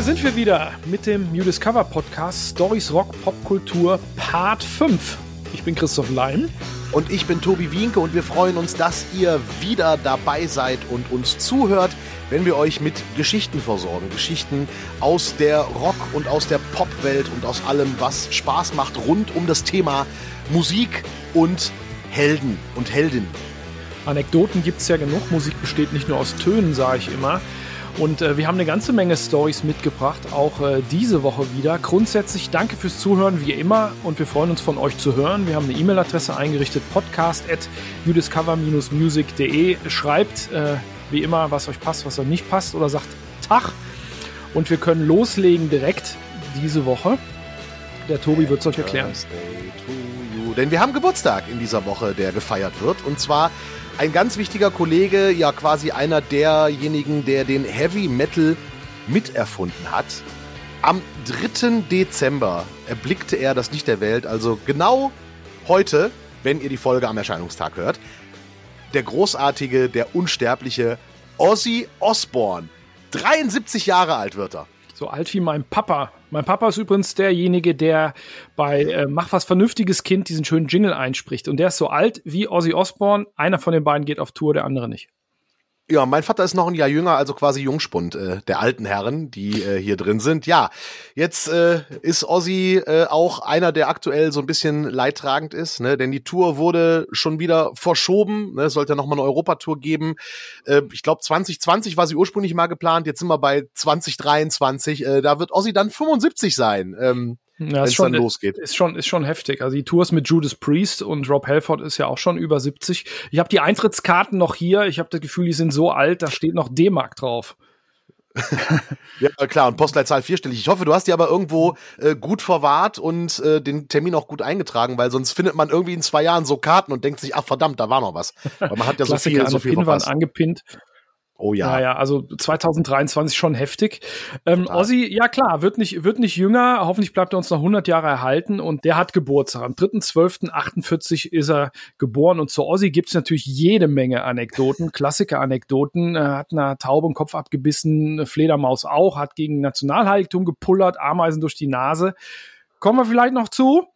hier sind wir wieder mit dem New Discover Podcast Stories Rock Popkultur Part 5. Ich bin Christoph Leim. Und ich bin Tobi Wienke und wir freuen uns, dass ihr wieder dabei seid und uns zuhört, wenn wir euch mit Geschichten versorgen. Geschichten aus der Rock- und aus der Popwelt und aus allem, was Spaß macht rund um das Thema Musik und Helden und Heldinnen. Anekdoten gibt es ja genug. Musik besteht nicht nur aus Tönen, sage ich immer. Und äh, wir haben eine ganze Menge Stories mitgebracht, auch äh, diese Woche wieder. Grundsätzlich danke fürs Zuhören, wie immer, und wir freuen uns von euch zu hören. Wir haben eine E-Mail-Adresse eingerichtet, podcast at musicde Schreibt äh, wie immer, was euch passt, was euch nicht passt, oder sagt Tag. Und wir können loslegen direkt diese Woche. Der Tobi wird es euch erklären. Denn wir haben Geburtstag in dieser Woche, der gefeiert wird. Und zwar ein ganz wichtiger Kollege, ja quasi einer derjenigen, der den Heavy Metal miterfunden hat. Am 3. Dezember erblickte er das Licht der Welt, also genau heute, wenn ihr die Folge am Erscheinungstag hört. Der großartige, der unsterbliche Ozzy Osbourne. 73 Jahre alt wird er. So alt wie mein Papa. Mein Papa ist übrigens derjenige, der bei äh, Mach was Vernünftiges Kind diesen schönen Jingle einspricht. Und der ist so alt wie Ozzy Osbourne. Einer von den beiden geht auf Tour, der andere nicht. Ja, mein Vater ist noch ein Jahr jünger, also quasi Jungspund äh, der alten Herren, die äh, hier drin sind. Ja, jetzt äh, ist Ozzy äh, auch einer, der aktuell so ein bisschen leidtragend ist, ne? denn die Tour wurde schon wieder verschoben. Ne? Es sollte ja nochmal eine Europatour geben. Äh, ich glaube, 2020 war sie ursprünglich mal geplant, jetzt sind wir bei 2023. Äh, da wird Ozzy dann 75 sein. Ähm, ja, wenn dann losgeht. Ist schon, ist schon heftig. Also die Tours mit Judas Priest und Rob Halford ist ja auch schon über 70. Ich habe die Eintrittskarten noch hier. Ich habe das Gefühl, die sind so alt, da steht noch D-Mark drauf. ja, klar, und Postleitzahl vierstellig. Ich hoffe, du hast die aber irgendwo äh, gut verwahrt und äh, den Termin auch gut eingetragen, weil sonst findet man irgendwie in zwei Jahren so Karten und denkt sich, ach verdammt, da war noch was. Weil man hat ja so viel, so viel Pinwand angepinnt. Oh ja. Naja, also 2023 schon heftig. Ähm, Ozzy, ja klar, wird nicht, wird nicht jünger. Hoffentlich bleibt er uns noch 100 Jahre erhalten. Und der hat Geburtstag. Am 3.12.48 ist er geboren. Und zu Ozzy gibt's natürlich jede Menge Anekdoten, Klassiker-Anekdoten. Er hat eine Taube im Kopf abgebissen, Fledermaus auch, hat gegen Nationalheiligtum gepullert, Ameisen durch die Nase. Kommen wir vielleicht noch zu.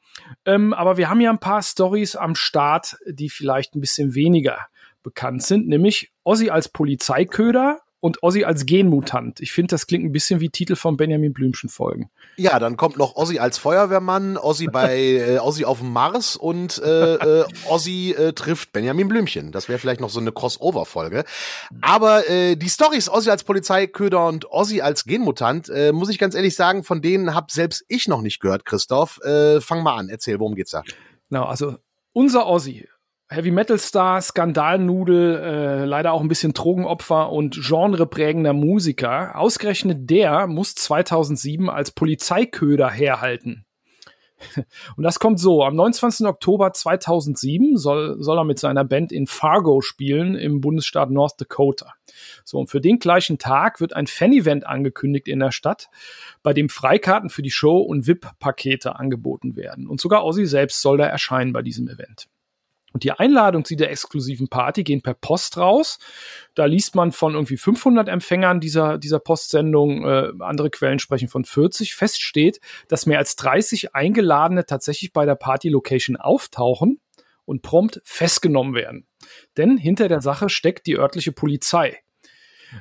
Ähm, aber wir haben ja ein paar Stories am Start, die vielleicht ein bisschen weniger bekannt sind, nämlich Ozzy als Polizeiköder und Ozzy als Genmutant. Ich finde, das klingt ein bisschen wie Titel von Benjamin Blümchen Folgen. Ja, dann kommt noch Ozzy als Feuerwehrmann, Ozzy bei äh, Ozzy auf dem Mars und äh, äh, Ozzy äh, trifft Benjamin Blümchen. Das wäre vielleicht noch so eine Crossover-Folge. Aber äh, die Storys Ozzy als Polizeiköder und Ozzy als Genmutant, äh, muss ich ganz ehrlich sagen, von denen habe selbst ich noch nicht gehört, Christoph. Äh, fang mal an, erzähl, worum geht's da? Genau, also unser Ozzy Heavy Metal Star, Skandalnudel, äh, leider auch ein bisschen Drogenopfer und genreprägender Musiker. Ausgerechnet der muss 2007 als Polizeiköder herhalten. Und das kommt so. Am 29. Oktober 2007 soll, soll er mit seiner Band in Fargo spielen im Bundesstaat North Dakota. So, und für den gleichen Tag wird ein Fan-Event angekündigt in der Stadt, bei dem Freikarten für die Show und VIP-Pakete angeboten werden. Und sogar Ozzy selbst soll da erscheinen bei diesem Event. Und die Einladung zu der exklusiven Party gehen per Post raus. Da liest man von irgendwie 500 Empfängern dieser, dieser Postsendung. Äh, andere Quellen sprechen von 40. Fest steht, dass mehr als 30 Eingeladene tatsächlich bei der Party-Location auftauchen und prompt festgenommen werden. Denn hinter der Sache steckt die örtliche Polizei.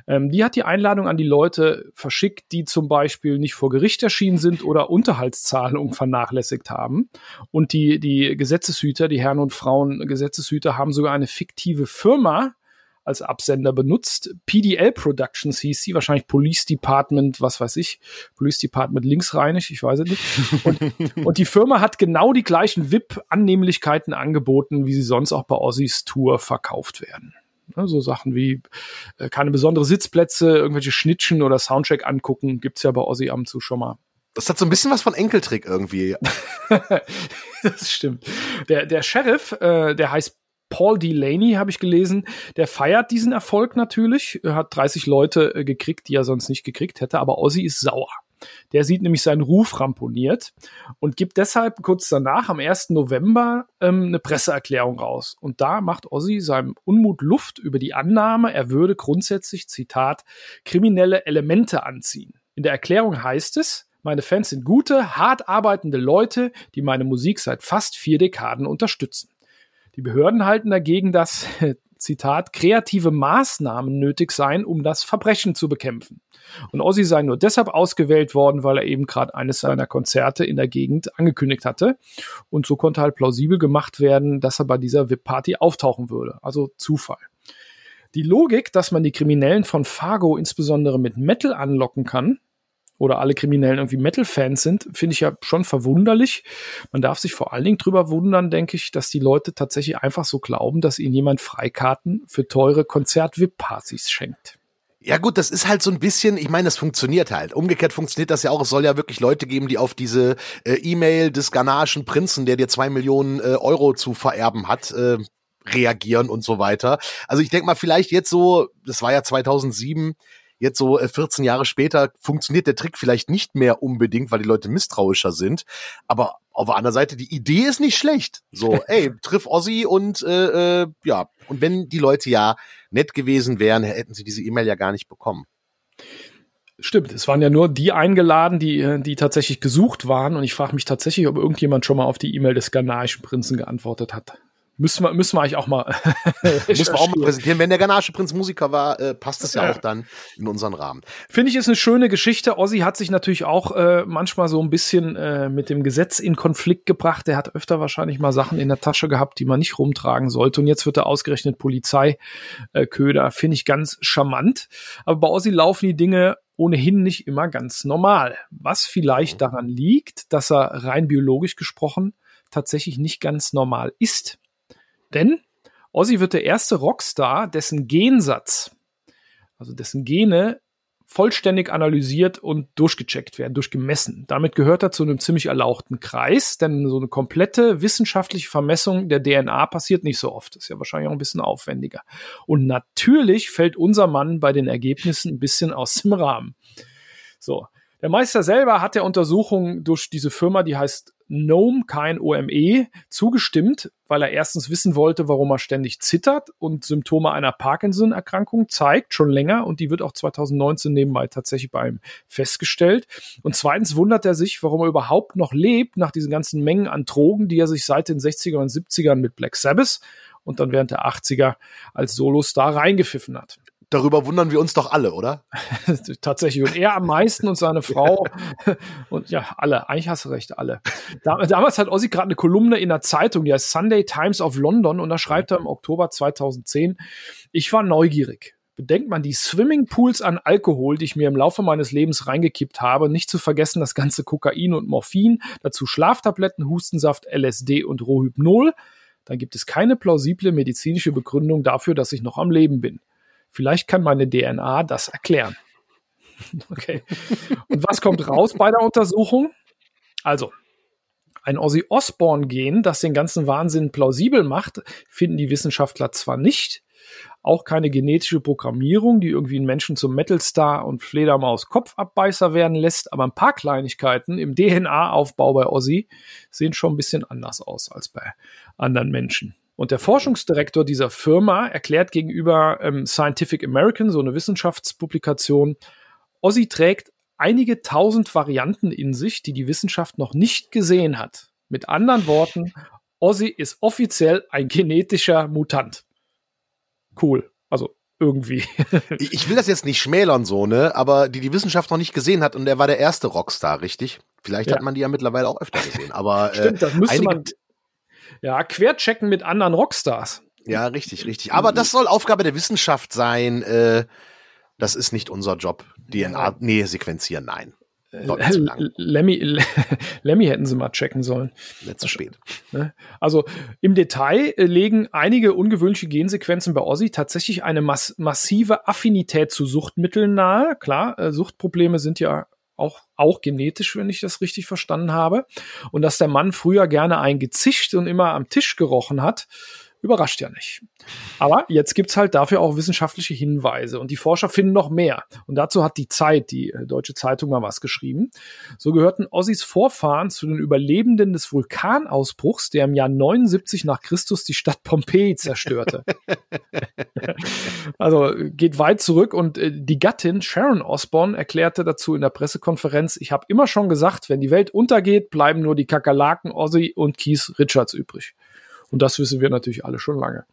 Ähm, die hat die Einladung an die Leute verschickt, die zum Beispiel nicht vor Gericht erschienen sind oder Unterhaltszahlungen vernachlässigt haben. Und die, die Gesetzeshüter, die Herren und Frauen Gesetzeshüter, haben sogar eine fiktive Firma als Absender benutzt. PDL Productions hieß sie, wahrscheinlich Police Department, was weiß ich, Police Department linksrheinig, ich weiß es nicht. Und, und die Firma hat genau die gleichen VIP-Annehmlichkeiten angeboten, wie sie sonst auch bei Aussies Tour verkauft werden. Ne, so Sachen wie äh, keine besondere Sitzplätze, irgendwelche Schnittchen oder Soundtrack angucken, gibt's ja bei Ozzy am zu schon mal. Das hat so ein bisschen was von Enkeltrick irgendwie. das stimmt. Der, der Sheriff, äh, der heißt Paul Delaney, habe ich gelesen, der feiert diesen Erfolg natürlich. Er hat 30 Leute äh, gekriegt, die er sonst nicht gekriegt hätte, aber Ozzy ist sauer. Der sieht nämlich seinen Ruf ramponiert und gibt deshalb kurz danach, am 1. November, ähm, eine Presseerklärung raus. Und da macht Ozzy seinem Unmut Luft über die Annahme, er würde grundsätzlich, Zitat, kriminelle Elemente anziehen. In der Erklärung heißt es, meine Fans sind gute, hart arbeitende Leute, die meine Musik seit fast vier Dekaden unterstützen. Die Behörden halten dagegen, dass, Zitat, kreative Maßnahmen nötig seien, um das Verbrechen zu bekämpfen. Und Ozzy sei nur deshalb ausgewählt worden, weil er eben gerade eines seiner Konzerte in der Gegend angekündigt hatte. Und so konnte halt plausibel gemacht werden, dass er bei dieser VIP-Party auftauchen würde. Also Zufall. Die Logik, dass man die Kriminellen von Fargo insbesondere mit Metal anlocken kann, oder alle Kriminellen irgendwie Metal-Fans sind, finde ich ja schon verwunderlich. Man darf sich vor allen Dingen drüber wundern, denke ich, dass die Leute tatsächlich einfach so glauben, dass ihnen jemand Freikarten für teure Konzert-VIP-Partys schenkt. Ja gut, das ist halt so ein bisschen, ich meine, das funktioniert halt. Umgekehrt funktioniert das ja auch. Es soll ja wirklich Leute geben, die auf diese äh, E-Mail des ghanaischen Prinzen, der dir zwei Millionen äh, Euro zu vererben hat, äh, reagieren und so weiter. Also ich denke mal, vielleicht jetzt so, das war ja 2007, jetzt so 14 äh, Jahre später funktioniert der Trick vielleicht nicht mehr unbedingt, weil die Leute misstrauischer sind. Aber auf der anderen Seite, die Idee ist nicht schlecht. So, ey, triff Ossi und äh, äh, ja, und wenn die Leute ja nett gewesen wären, hätten sie diese E-Mail ja gar nicht bekommen. Stimmt, es waren ja nur die eingeladen, die, äh, die tatsächlich gesucht waren. Und ich frage mich tatsächlich, ob irgendjemand schon mal auf die E-Mail des ghanaischen Prinzen geantwortet hat. Müssen wir, müssen wir eigentlich auch mal. müssen wir auch mal präsentieren. Wenn der Ganache Prinz Musiker war, äh, passt es ja, ja, auch dann in unseren Rahmen. Finde ich, ist eine schöne Geschichte. Ozzy hat sich natürlich auch äh, manchmal so ein bisschen äh, mit dem Gesetz in Konflikt gebracht. Er hat öfter wahrscheinlich mal Sachen in der Tasche gehabt, die man nicht rumtragen sollte. Und jetzt wird er ausgerechnet Polizeiköder. Äh, Finde ich ganz charmant. Aber bei Ozzy laufen die Dinge ohnehin nicht immer ganz normal. Was vielleicht daran liegt, dass er rein biologisch gesprochen tatsächlich nicht ganz normal ist. Denn Ozzy wird der erste Rockstar, dessen Gensatz, also dessen Gene vollständig analysiert und durchgecheckt werden, durchgemessen. Damit gehört er zu einem ziemlich erlauchten Kreis, denn so eine komplette wissenschaftliche Vermessung der DNA passiert nicht so oft. Ist ja wahrscheinlich auch ein bisschen aufwendiger. Und natürlich fällt unser Mann bei den Ergebnissen ein bisschen aus dem Rahmen. So. Der Meister selber hat der Untersuchung durch diese Firma, die heißt Gnome, kein OME, zugestimmt, weil er erstens wissen wollte, warum er ständig zittert und Symptome einer Parkinson-Erkrankung zeigt, schon länger, und die wird auch 2019 nebenbei tatsächlich bei ihm festgestellt. Und zweitens wundert er sich, warum er überhaupt noch lebt nach diesen ganzen Mengen an Drogen, die er sich seit den 60er und 70ern mit Black Sabbath und dann während der 80er als Solostar reingepfiffen hat. Darüber wundern wir uns doch alle, oder? Tatsächlich. Und er am meisten und seine Frau. und ja, alle. Eigentlich hast du recht, alle. Damals hat Ozzy gerade eine Kolumne in der Zeitung, die heißt Sunday Times of London. Und da schreibt er im Oktober 2010, ich war neugierig. Bedenkt man die Swimmingpools an Alkohol, die ich mir im Laufe meines Lebens reingekippt habe, nicht zu vergessen das ganze Kokain und Morphin, dazu Schlaftabletten, Hustensaft, LSD und Rohypnol, dann gibt es keine plausible medizinische Begründung dafür, dass ich noch am Leben bin. Vielleicht kann meine DNA das erklären. okay. Und was kommt raus bei der Untersuchung? Also, ein Ozzy Osbourne-Gen, das den ganzen Wahnsinn plausibel macht, finden die Wissenschaftler zwar nicht, auch keine genetische Programmierung, die irgendwie einen Menschen zum Metalstar und Fledermaus Kopfabbeißer werden lässt, aber ein paar Kleinigkeiten im DNA-Aufbau bei Ozzy sehen schon ein bisschen anders aus als bei anderen Menschen. Und der Forschungsdirektor dieser Firma erklärt gegenüber ähm, Scientific American, so eine Wissenschaftspublikation, Ozzy trägt einige tausend Varianten in sich, die die Wissenschaft noch nicht gesehen hat. Mit anderen Worten, Ozzy ist offiziell ein genetischer Mutant. Cool. Also irgendwie. ich will das jetzt nicht schmälern so, ne, aber die die Wissenschaft noch nicht gesehen hat und er war der erste Rockstar, richtig? Vielleicht ja. hat man die ja mittlerweile auch öfter gesehen, aber äh, Stimmt, das müsste einige, man ja, querchecken mit anderen Rockstars. Ja, richtig, richtig. Aber das soll Aufgabe der Wissenschaft sein. Äh, das ist nicht unser Job. DNA, nee, sequenzieren, nein. Äh, Lemmy, Lemmy hätten sie mal checken sollen. Zu spät. Ne? Also im Detail äh, legen einige ungewöhnliche Gensequenzen bei Ozzy tatsächlich eine mass massive Affinität zu Suchtmitteln nahe. Klar, äh, Suchtprobleme sind ja auch, auch genetisch, wenn ich das richtig verstanden habe. Und dass der Mann früher gerne eingezischt und immer am Tisch gerochen hat, Überrascht ja nicht. Aber jetzt gibt's halt dafür auch wissenschaftliche Hinweise und die Forscher finden noch mehr. Und dazu hat die Zeit, die äh, Deutsche Zeitung, mal was geschrieben. So gehörten Ossis Vorfahren zu den Überlebenden des Vulkanausbruchs, der im Jahr 79 nach Christus die Stadt Pompeji zerstörte. also geht weit zurück und äh, die Gattin Sharon Osborne erklärte dazu in der Pressekonferenz, ich habe immer schon gesagt, wenn die Welt untergeht, bleiben nur die Kakerlaken Ossi und Keith Richards übrig. Und das wissen wir natürlich alle schon lange.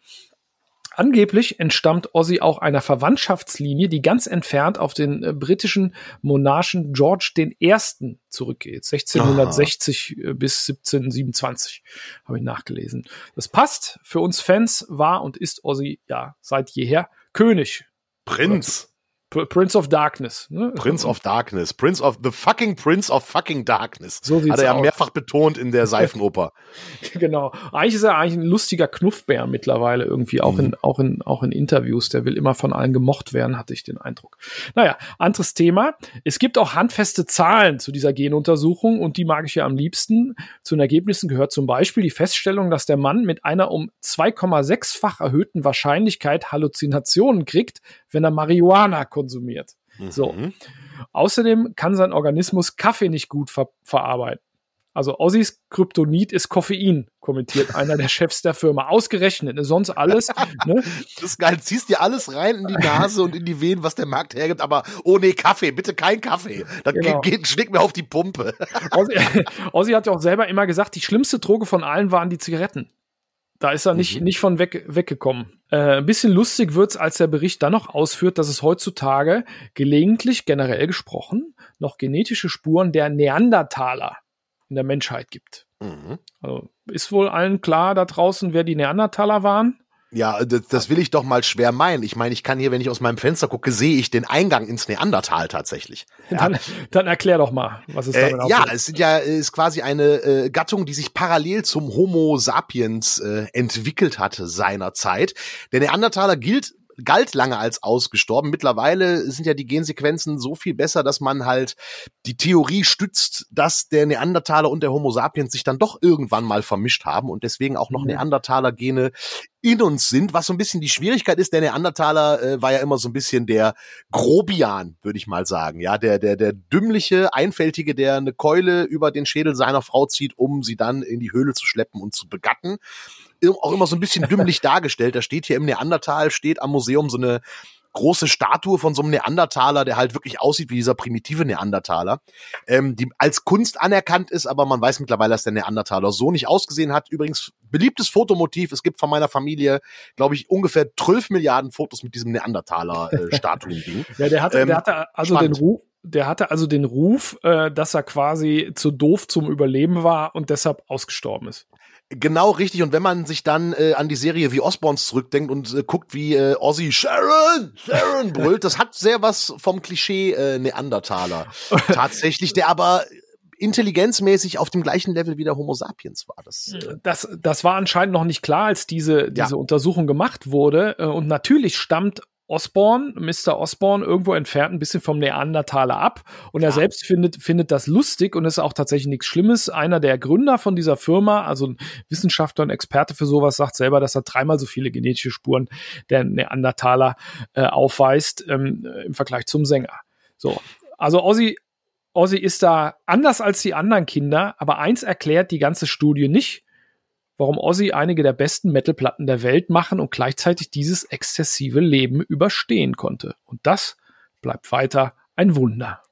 Angeblich entstammt Ozzy auch einer Verwandtschaftslinie, die ganz entfernt auf den äh, britischen Monarchen George I. zurückgeht. 1660 Aha. Äh, bis 1727 habe ich nachgelesen. Das passt. Für uns Fans war und ist Ozzy ja seit jeher König. Prinz. Prince of Darkness. Ne? Prince of Darkness. Prince of the fucking Prince of fucking Darkness. So Hat er ja aus. mehrfach betont in der Seifenoper. genau. Eigentlich ist er eigentlich ein lustiger Knuffbär mittlerweile irgendwie, auch, mhm. in, auch, in, auch in Interviews. Der will immer von allen gemocht werden, hatte ich den Eindruck. Naja, anderes Thema. Es gibt auch handfeste Zahlen zu dieser Genuntersuchung und die mag ich ja am liebsten. Zu den Ergebnissen gehört zum Beispiel die Feststellung, dass der Mann mit einer um 2,6-fach erhöhten Wahrscheinlichkeit Halluzinationen kriegt, wenn er Marihuana konsumiert. Mhm. So. Außerdem kann sein Organismus Kaffee nicht gut ver verarbeiten. Also Ossis Kryptonit ist Koffein, kommentiert einer der Chefs der Firma. Ausgerechnet, ne? sonst alles. Ne? Das ist geil. Ziehst dir alles rein in die Nase und in die Venen, was der Markt hergibt, aber oh nee, Kaffee, bitte kein Kaffee. Dann genau. geht, schlägt mir auf die Pumpe. Ossi, Ossi hat ja auch selber immer gesagt, die schlimmste Droge von allen waren die Zigaretten. Da ist er nicht, mhm. nicht von weg, weggekommen. Äh, ein bisschen lustig wird's, als der Bericht dann noch ausführt, dass es heutzutage gelegentlich, generell gesprochen, noch genetische Spuren der Neandertaler in der Menschheit gibt. Mhm. Also ist wohl allen klar da draußen, wer die Neandertaler waren? Ja, das, das will ich doch mal schwer meinen. Ich meine, ich kann hier, wenn ich aus meinem Fenster gucke, sehe ich den Eingang ins Neandertal tatsächlich. Ja. Dann, dann erklär doch mal, was ist damit äh, Ja, es sind ja ist quasi eine äh, Gattung, die sich parallel zum Homo sapiens äh, entwickelt hatte seinerzeit. Der Neandertaler gilt galt lange als ausgestorben. Mittlerweile sind ja die Gensequenzen so viel besser, dass man halt die Theorie stützt, dass der Neandertaler und der Homo sapiens sich dann doch irgendwann mal vermischt haben und deswegen auch noch mhm. Neandertaler-Gene in uns sind, was so ein bisschen die Schwierigkeit ist. Der Neandertaler äh, war ja immer so ein bisschen der Grobian, würde ich mal sagen. Ja, der, der, der dümmliche, einfältige, der eine Keule über den Schädel seiner Frau zieht, um sie dann in die Höhle zu schleppen und zu begatten auch immer so ein bisschen dümmlich dargestellt. Da steht hier im Neandertal, steht am Museum so eine große Statue von so einem Neandertaler, der halt wirklich aussieht wie dieser primitive Neandertaler, ähm, die als Kunst anerkannt ist, aber man weiß mittlerweile, dass der Neandertaler so nicht ausgesehen hat. Übrigens, beliebtes Fotomotiv. Es gibt von meiner Familie, glaube ich, ungefähr 12 Milliarden Fotos mit diesem Neandertaler-Statuen-Ding. Äh, ja, der hatte, ähm, der hatte also spannend. den Ruf, der hatte also den Ruf, äh, dass er quasi zu doof zum Überleben war und deshalb ausgestorben ist. Genau richtig. Und wenn man sich dann äh, an die Serie wie Osborns zurückdenkt und äh, guckt, wie äh, Ozzy Sharon, Sharon brüllt, das hat sehr was vom Klischee äh, Neandertaler. Tatsächlich, der aber intelligenzmäßig auf dem gleichen Level wie der Homo sapiens war. Das, äh das, das war anscheinend noch nicht klar, als diese, diese ja. Untersuchung gemacht wurde. Äh, und natürlich stammt Osborne, Mr. Osborne, irgendwo entfernt ein bisschen vom Neandertaler ab. Und ja. er selbst findet, findet das lustig und ist auch tatsächlich nichts Schlimmes. Einer der Gründer von dieser Firma, also ein Wissenschaftler und Experte für sowas, sagt selber, dass er dreimal so viele genetische Spuren der Neandertaler äh, aufweist ähm, im Vergleich zum Sänger. So. Also Ozzy, Ozzy ist da anders als die anderen Kinder, aber eins erklärt die ganze Studie nicht warum Ozzy einige der besten Metalplatten der Welt machen und gleichzeitig dieses exzessive Leben überstehen konnte. Und das bleibt weiter ein Wunder.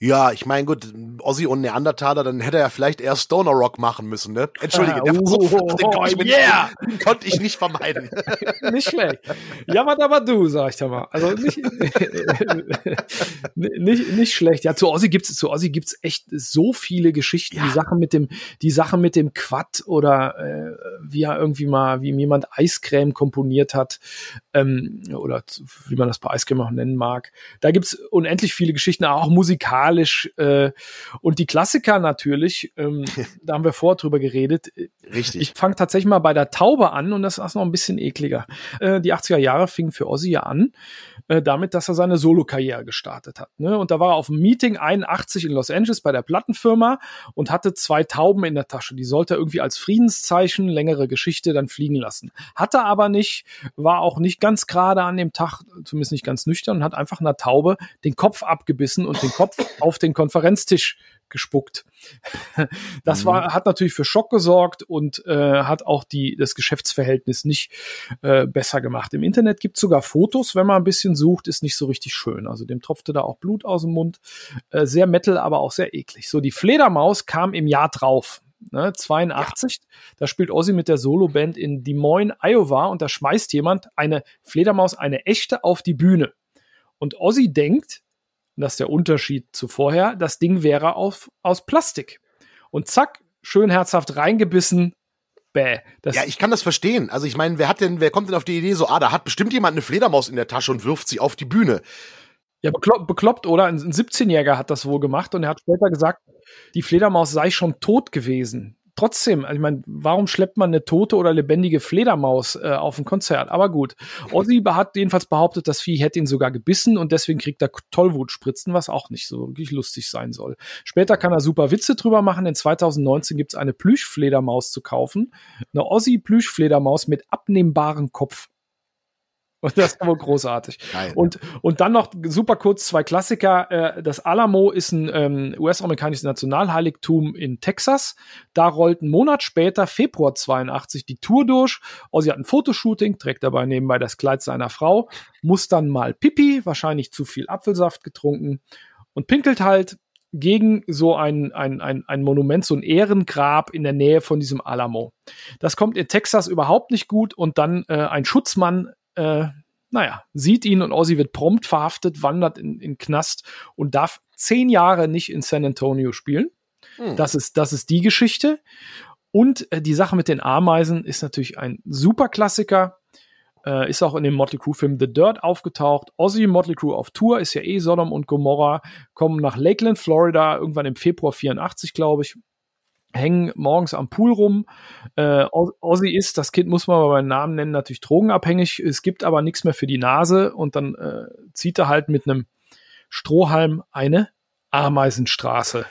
Ja, ich meine, gut, Ozzy und Neandertaler, dann hätte er vielleicht eher Stoner Rock machen müssen, ne? Entschuldige, der Versuch, oh, den, konnte ich yeah. nicht, den konnte ich nicht vermeiden. nicht schlecht. Ja, was aber du, sag ich da mal. Also nicht, nicht, nicht schlecht. Ja, zu Ozzy gibt's, zu Ozzy gibt's echt so viele Geschichten. Ja. Die Sachen mit dem, die Sachen mit dem Quad oder äh, wie er irgendwie mal, wie jemand Eiscreme komponiert hat, ähm, oder wie man das bei Eiscreme auch nennen mag. Da gibt's unendlich viele Geschichten, auch musikalisch musikalisch äh, und die Klassiker natürlich, ähm, da haben wir vorher drüber geredet. Richtig. Ich fange tatsächlich mal bei der Taube an und das ist noch ein bisschen ekliger. Äh, die 80er Jahre fingen für Ozzy ja an äh, damit, dass er seine Solo-Karriere gestartet hat. Ne? Und da war er auf einem Meeting 81 in Los Angeles bei der Plattenfirma und hatte zwei Tauben in der Tasche. Die sollte er irgendwie als Friedenszeichen, längere Geschichte, dann fliegen lassen. Hatte aber nicht, war auch nicht ganz gerade an dem Tag, zumindest nicht ganz nüchtern, und hat einfach einer Taube den Kopf abgebissen und den Kopf auf den Konferenztisch gespuckt. Das war, mhm. hat natürlich für Schock gesorgt und äh, hat auch die, das Geschäftsverhältnis nicht äh, besser gemacht. Im Internet gibt es sogar Fotos, wenn man ein bisschen sucht, ist nicht so richtig schön. Also dem tropfte da auch Blut aus dem Mund. Äh, sehr Metal, aber auch sehr eklig. So, die Fledermaus kam im Jahr drauf. Ne, 82, ja. da spielt Ozzy mit der Soloband in Des Moines, Iowa und da schmeißt jemand eine Fledermaus, eine echte, auf die Bühne. Und Ozzy denkt, und das ist der Unterschied zu vorher, das Ding wäre auf, aus Plastik. Und zack, schön herzhaft reingebissen. Bäh. ja, ich kann das verstehen. Also ich meine, wer hat denn, wer kommt denn auf die Idee so, ah, da hat bestimmt jemand eine Fledermaus in der Tasche und wirft sie auf die Bühne. Ja, bekloppt, bekloppt oder? Ein 17-Jähriger hat das wohl gemacht und er hat später gesagt, die Fledermaus sei schon tot gewesen trotzdem, also ich meine, warum schleppt man eine tote oder lebendige Fledermaus äh, auf ein Konzert? Aber gut. Ozzy hat jedenfalls behauptet, das Vieh hätte ihn sogar gebissen und deswegen kriegt er Tollwutspritzen, was auch nicht so wirklich lustig sein soll. Später kann er super Witze drüber machen. In 2019 gibt es eine Plüschfledermaus zu kaufen. Eine Ozzy-Plüschfledermaus mit abnehmbarem Kopf. Und das ist wohl großartig. Geil. Und, und dann noch super kurz zwei Klassiker. Äh, das Alamo ist ein ähm, US-amerikanisches Nationalheiligtum in Texas. Da rollt einen Monat später, Februar 82, die Tour durch. Ozzy hat ein Fotoshooting, trägt dabei nebenbei das Kleid seiner Frau, muss dann mal Pipi, wahrscheinlich zu viel Apfelsaft getrunken und pinkelt halt gegen so ein, ein, ein, ein Monument, so ein Ehrengrab in der Nähe von diesem Alamo. Das kommt in Texas überhaupt nicht gut und dann äh, ein Schutzmann äh, naja, sieht ihn und Ozzy wird prompt verhaftet, wandert in, in Knast und darf zehn Jahre nicht in San Antonio spielen. Hm. Das, ist, das ist die Geschichte. Und äh, die Sache mit den Ameisen ist natürlich ein super Klassiker. Äh, ist auch in dem Motley Crue-Film The Dirt aufgetaucht. Ozzy Motley Crue auf Tour ist ja eh Sodom und Gomorra. Kommen nach Lakeland, Florida, irgendwann im Februar 84, glaube ich hängen morgens am Pool rum. Äh, Ozzy ist, das Kind muss man aber beim Namen nennen, natürlich drogenabhängig. Es gibt aber nichts mehr für die Nase und dann äh, zieht er halt mit einem Strohhalm eine Ameisenstraße.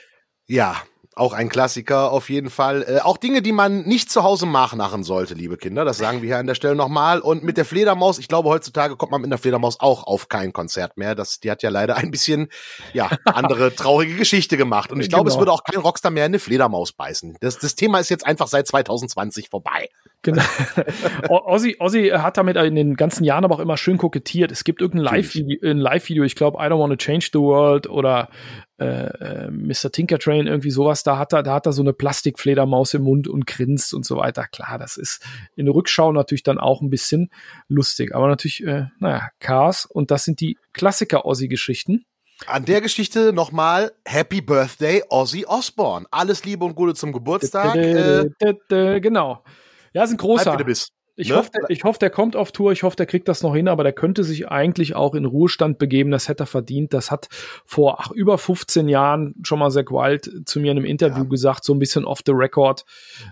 Ja, auch ein Klassiker auf jeden Fall. Äh, auch Dinge, die man nicht zu Hause nachmachen sollte, liebe Kinder. Das sagen wir hier an der Stelle nochmal. Und mit der Fledermaus, ich glaube, heutzutage kommt man mit der Fledermaus auch auf kein Konzert mehr. Das, die hat ja leider ein bisschen, ja, andere traurige Geschichte gemacht. Und ich glaube, genau. es würde auch kein Rockstar mehr eine Fledermaus beißen. Das, das Thema ist jetzt einfach seit 2020 vorbei. Genau. Ozzy, Ozzy hat damit in den ganzen Jahren aber auch immer schön kokettiert. Es gibt irgendein Live-Video, ein Live-Video, ich glaube, I Don't Want to Change the World oder äh, äh Mr. Tinker Train, irgendwie sowas, da hat er, da hat er so eine Plastikfledermaus im Mund und grinst und so weiter. Klar, das ist in der Rückschau natürlich dann auch ein bisschen lustig. Aber natürlich, äh, naja, Cars und das sind die Klassiker-Ozzy-Geschichten. An der Geschichte nochmal Happy Birthday Ozzy Osbourne. Alles Liebe und Gute zum Geburtstag. Äh, genau. Ja, ist ein großer. Ich, ne? hoffe, der, ich hoffe, der kommt auf Tour. Ich hoffe, der kriegt das noch hin, aber der könnte sich eigentlich auch in Ruhestand begeben. Das hätte er verdient. Das hat vor ach, über 15 Jahren schon mal Zack Wild zu mir in einem Interview ja. gesagt, so ein bisschen off the record.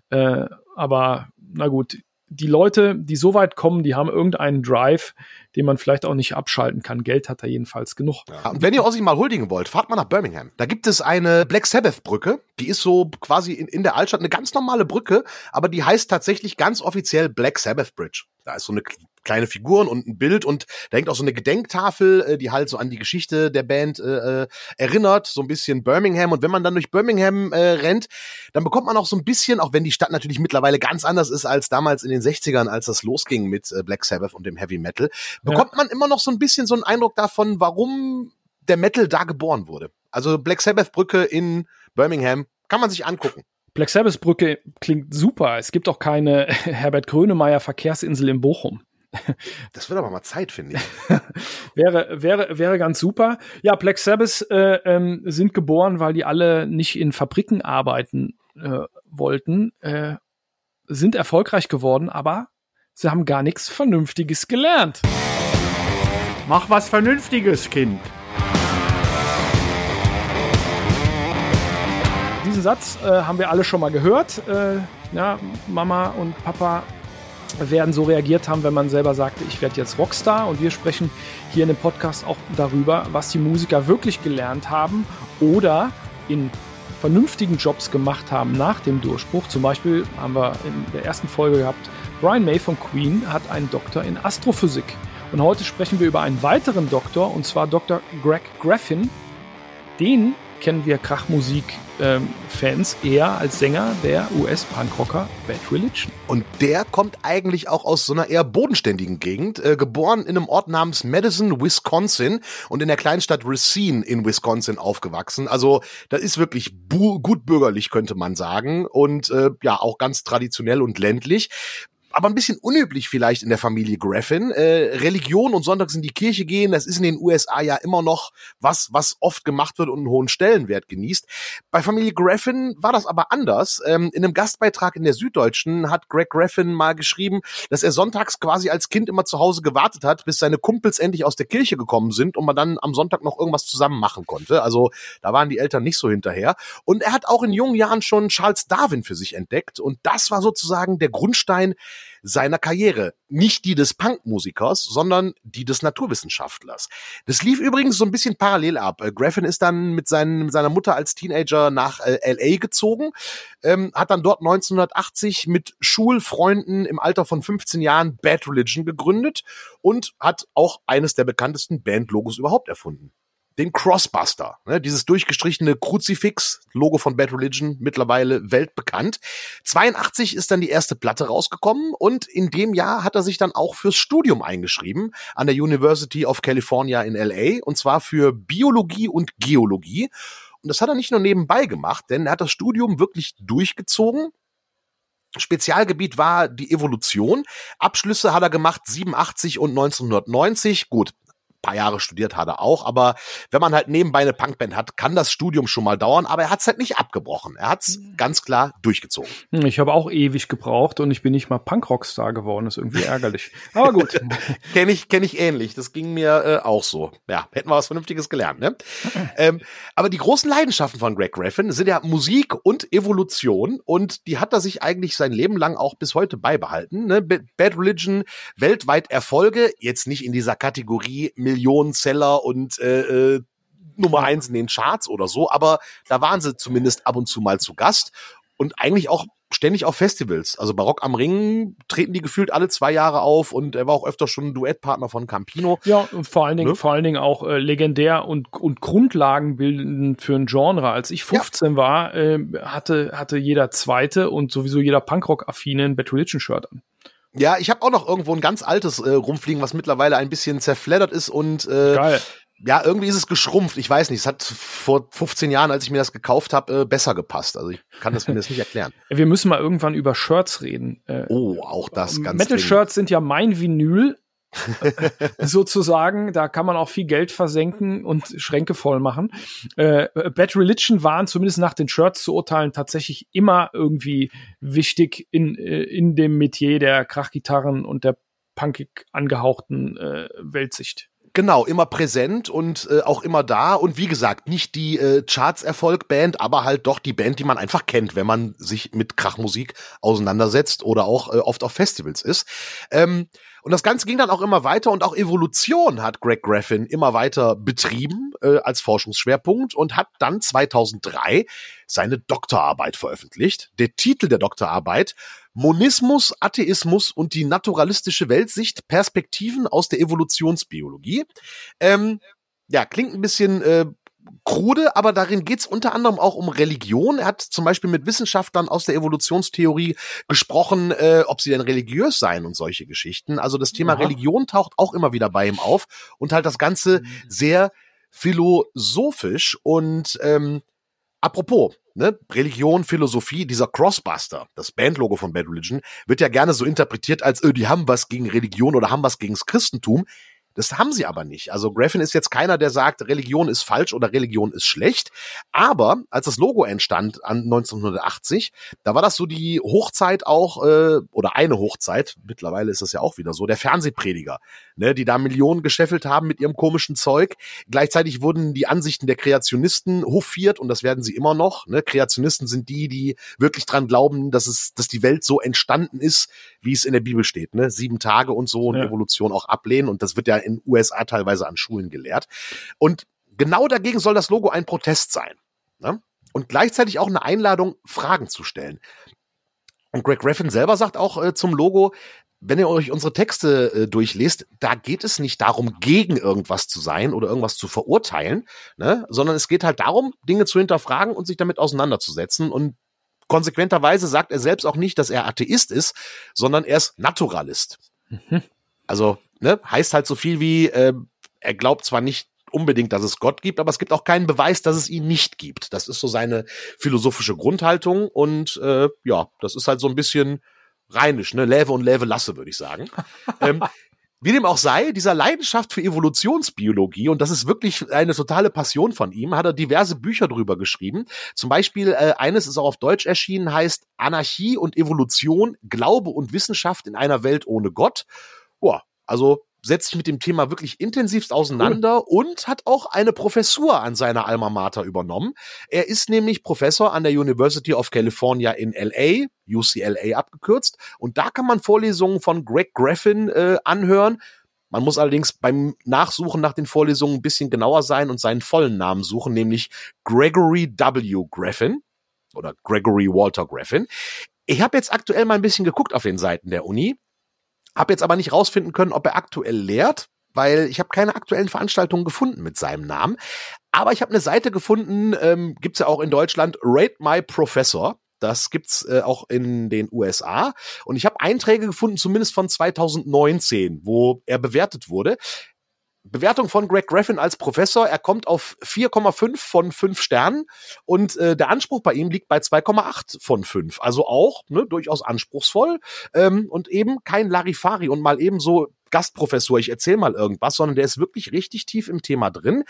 Äh, aber na gut, die Leute, die so weit kommen, die haben irgendeinen Drive, den man vielleicht auch nicht abschalten kann. Geld hat er jedenfalls genug. Ja, und wenn ihr Ossi mal huldigen wollt, fahrt mal nach Birmingham. Da gibt es eine Black Sabbath Brücke. Die ist so quasi in, in der Altstadt eine ganz normale Brücke, aber die heißt tatsächlich ganz offiziell Black Sabbath Bridge. Da ist so eine kleine Figuren und ein Bild und da hängt auch so eine Gedenktafel, äh, die halt so an die Geschichte der Band äh, äh, erinnert, so ein bisschen Birmingham. Und wenn man dann durch Birmingham äh, rennt, dann bekommt man auch so ein bisschen, auch wenn die Stadt natürlich mittlerweile ganz anders ist als damals in den 60ern, als das losging mit äh, Black Sabbath und dem Heavy Metal, bekommt ja. man immer noch so ein bisschen so einen Eindruck davon, warum der Metal da geboren wurde. Also Black Sabbath Brücke in Birmingham kann man sich angucken. Black Sabbath Brücke klingt super. Es gibt auch keine Herbert Grönemeyer Verkehrsinsel in Bochum. Das wird aber mal Zeit, finde ich. wäre, wäre, wäre ganz super. Ja, Black Sabbath äh, ähm, sind geboren, weil die alle nicht in Fabriken arbeiten äh, wollten, äh, sind erfolgreich geworden, aber sie haben gar nichts Vernünftiges gelernt. Mach was Vernünftiges, Kind. Diesen Satz äh, haben wir alle schon mal gehört. Äh, ja, Mama und Papa werden so reagiert haben, wenn man selber sagte, ich werde jetzt Rockstar. Und wir sprechen hier in dem Podcast auch darüber, was die Musiker wirklich gelernt haben oder in vernünftigen Jobs gemacht haben nach dem Durchbruch. Zum Beispiel haben wir in der ersten Folge gehabt, Brian May von Queen hat einen Doktor in Astrophysik. Und heute sprechen wir über einen weiteren Doktor, und zwar Dr. Greg Graffin. Den kennen wir Krachmusik-Fans ähm, eher als Sänger der US-Punkrocker Bad Religion. Und der kommt eigentlich auch aus so einer eher bodenständigen Gegend, äh, geboren in einem Ort namens Madison, Wisconsin und in der Kleinstadt Racine in Wisconsin aufgewachsen. Also das ist wirklich gut bürgerlich, könnte man sagen. Und äh, ja, auch ganz traditionell und ländlich aber ein bisschen unüblich vielleicht in der Familie Graffin. Äh, Religion und sonntags in die Kirche gehen, das ist in den USA ja immer noch was, was oft gemacht wird und einen hohen Stellenwert genießt. Bei Familie Graffin war das aber anders. Ähm, in einem Gastbeitrag in der Süddeutschen hat Greg Graffin mal geschrieben, dass er sonntags quasi als Kind immer zu Hause gewartet hat, bis seine Kumpels endlich aus der Kirche gekommen sind und man dann am Sonntag noch irgendwas zusammen machen konnte. Also da waren die Eltern nicht so hinterher. Und er hat auch in jungen Jahren schon Charles Darwin für sich entdeckt und das war sozusagen der Grundstein seiner Karriere. Nicht die des Punkmusikers, sondern die des Naturwissenschaftlers. Das lief übrigens so ein bisschen parallel ab. Äh, Graffin ist dann mit, seinen, seiner Mutter als Teenager nach äh, LA gezogen, ähm, hat dann dort 1980 mit Schulfreunden im Alter von 15 Jahren Bad Religion gegründet und hat auch eines der bekanntesten Bandlogos überhaupt erfunden den Crossbuster, ne, dieses durchgestrichene Kruzifix, Logo von Bad Religion, mittlerweile weltbekannt. 82 ist dann die erste Platte rausgekommen und in dem Jahr hat er sich dann auch fürs Studium eingeschrieben an der University of California in LA und zwar für Biologie und Geologie. Und das hat er nicht nur nebenbei gemacht, denn er hat das Studium wirklich durchgezogen, Spezialgebiet war die Evolution. Abschlüsse hat er gemacht 87 und 1990. Gut, paar Jahre studiert hat er auch, aber wenn man halt nebenbei eine Punkband hat, kann das Studium schon mal dauern, aber er hat es halt nicht abgebrochen. Er hat es mhm. ganz klar durchgezogen. Hm, ich habe auch ewig gebraucht und ich bin nicht mal Punkrockstar geworden, das ist irgendwie ärgerlich. Aber gut. kenne ich, kenn ich ähnlich. Das ging mir äh, auch so. Ja, hätten wir was Vernünftiges gelernt, ne? ähm, aber die großen Leidenschaften von Greg Graffin sind ja Musik und Evolution und die hat er sich eigentlich sein Leben lang auch bis heute beibehalten. Ne? Bad Religion, weltweit Erfolge, jetzt nicht in dieser Kategorie Millionenseller und äh, äh, Nummer eins in den Charts oder so, aber da waren sie zumindest ab und zu mal zu Gast und eigentlich auch ständig auf Festivals. Also Barock am Ring treten die gefühlt alle zwei Jahre auf und er war auch öfter schon Duettpartner von Campino. Ja, und vor allen Dingen, ne? vor allen Dingen auch äh, legendär und, und grundlagenbildend für ein Genre. Als ich 15 ja. war, äh, hatte, hatte jeder zweite und sowieso jeder Punkrock-affine ein Bad Religion Shirt an. Ja, ich habe auch noch irgendwo ein ganz altes äh, rumfliegen, was mittlerweile ein bisschen zerfleddert ist und äh, Geil. ja, irgendwie ist es geschrumpft. Ich weiß nicht, es hat vor 15 Jahren, als ich mir das gekauft habe, äh, besser gepasst. Also ich kann das mir jetzt nicht erklären. Wir müssen mal irgendwann über Shirts reden. Äh, oh, auch das ganz Metal-Shirts sind ja mein Vinyl, sozusagen. Da kann man auch viel Geld versenken und Schränke voll machen. Äh, Bad Religion waren zumindest nach den Shirts zu urteilen tatsächlich immer irgendwie wichtig in, äh, in dem Metier der Krachgitarren und der punkig angehauchten äh, Weltsicht. Genau, immer präsent und äh, auch immer da. Und wie gesagt, nicht die äh, Charts-Erfolg-Band, aber halt doch die Band, die man einfach kennt, wenn man sich mit Krachmusik auseinandersetzt oder auch äh, oft auf Festivals ist. Ähm, und das Ganze ging dann auch immer weiter und auch Evolution hat Greg Graffin immer weiter betrieben äh, als Forschungsschwerpunkt und hat dann 2003 seine Doktorarbeit veröffentlicht. Der Titel der Doktorarbeit Monismus, Atheismus und die naturalistische Weltsicht, Perspektiven aus der Evolutionsbiologie. Ähm, ja, klingt ein bisschen äh, krude, aber darin geht's unter anderem auch um Religion. Er hat zum Beispiel mit Wissenschaftlern aus der Evolutionstheorie gesprochen, äh, ob sie denn religiös seien und solche Geschichten. Also das Thema Aha. Religion taucht auch immer wieder bei ihm auf und halt das Ganze mhm. sehr philosophisch und ähm, apropos, ne, Religion, Philosophie, dieser Crossbuster, das Bandlogo von Bad Religion, wird ja gerne so interpretiert als, äh, die haben was gegen Religion oder haben was gegens Christentum. Das haben sie aber nicht. Also Graffin ist jetzt keiner, der sagt, Religion ist falsch oder Religion ist schlecht. Aber als das Logo entstand an 1980, da war das so die Hochzeit auch, äh, oder eine Hochzeit, mittlerweile ist das ja auch wieder so, der Fernsehprediger, ne, die da Millionen gescheffelt haben mit ihrem komischen Zeug. Gleichzeitig wurden die Ansichten der Kreationisten hofiert und das werden sie immer noch. Ne? Kreationisten sind die, die wirklich dran glauben, dass es, dass die Welt so entstanden ist, wie es in der Bibel steht. Ne? Sieben Tage und so und ja. Evolution auch ablehnen. Und das wird ja in USA teilweise an Schulen gelehrt. Und genau dagegen soll das Logo ein Protest sein. Ne? Und gleichzeitig auch eine Einladung, Fragen zu stellen. Und Greg Graffin selber sagt auch äh, zum Logo, wenn ihr euch unsere Texte äh, durchlest, da geht es nicht darum, gegen irgendwas zu sein oder irgendwas zu verurteilen, ne? sondern es geht halt darum, Dinge zu hinterfragen und sich damit auseinanderzusetzen. Und konsequenterweise sagt er selbst auch nicht, dass er Atheist ist, sondern er ist Naturalist. Mhm. Also ne, heißt halt so viel wie, äh, er glaubt zwar nicht unbedingt, dass es Gott gibt, aber es gibt auch keinen Beweis, dass es ihn nicht gibt. Das ist so seine philosophische Grundhaltung und äh, ja, das ist halt so ein bisschen rheinisch, ne, Läve und Läve lasse, würde ich sagen. ähm, wie dem auch sei, dieser Leidenschaft für Evolutionsbiologie, und das ist wirklich eine totale Passion von ihm, hat er diverse Bücher drüber geschrieben. Zum Beispiel, äh, eines ist auch auf Deutsch erschienen, heißt Anarchie und Evolution, Glaube und Wissenschaft in einer Welt ohne Gott. Boah, also setzt sich mit dem Thema wirklich intensivst auseinander cool. und hat auch eine Professur an seiner Alma Mater übernommen. Er ist nämlich Professor an der University of California in LA, UCLA abgekürzt, und da kann man Vorlesungen von Greg Graffin äh, anhören. Man muss allerdings beim Nachsuchen nach den Vorlesungen ein bisschen genauer sein und seinen vollen Namen suchen, nämlich Gregory W. Graffin oder Gregory Walter Graffin. Ich habe jetzt aktuell mal ein bisschen geguckt auf den Seiten der Uni hab jetzt aber nicht rausfinden können, ob er aktuell lehrt, weil ich habe keine aktuellen Veranstaltungen gefunden mit seinem Namen. Aber ich habe eine Seite gefunden, ähm, gibt's ja auch in Deutschland, Rate My Professor. Das gibt's äh, auch in den USA. Und ich habe Einträge gefunden, zumindest von 2019, wo er bewertet wurde. Bewertung von Greg Graffin als Professor. Er kommt auf 4,5 von 5 Sternen und äh, der Anspruch bei ihm liegt bei 2,8 von 5. Also auch ne, durchaus anspruchsvoll ähm, und eben kein Larifari und mal eben so Gastprofessor, ich erzähle mal irgendwas, sondern der ist wirklich richtig tief im Thema drin.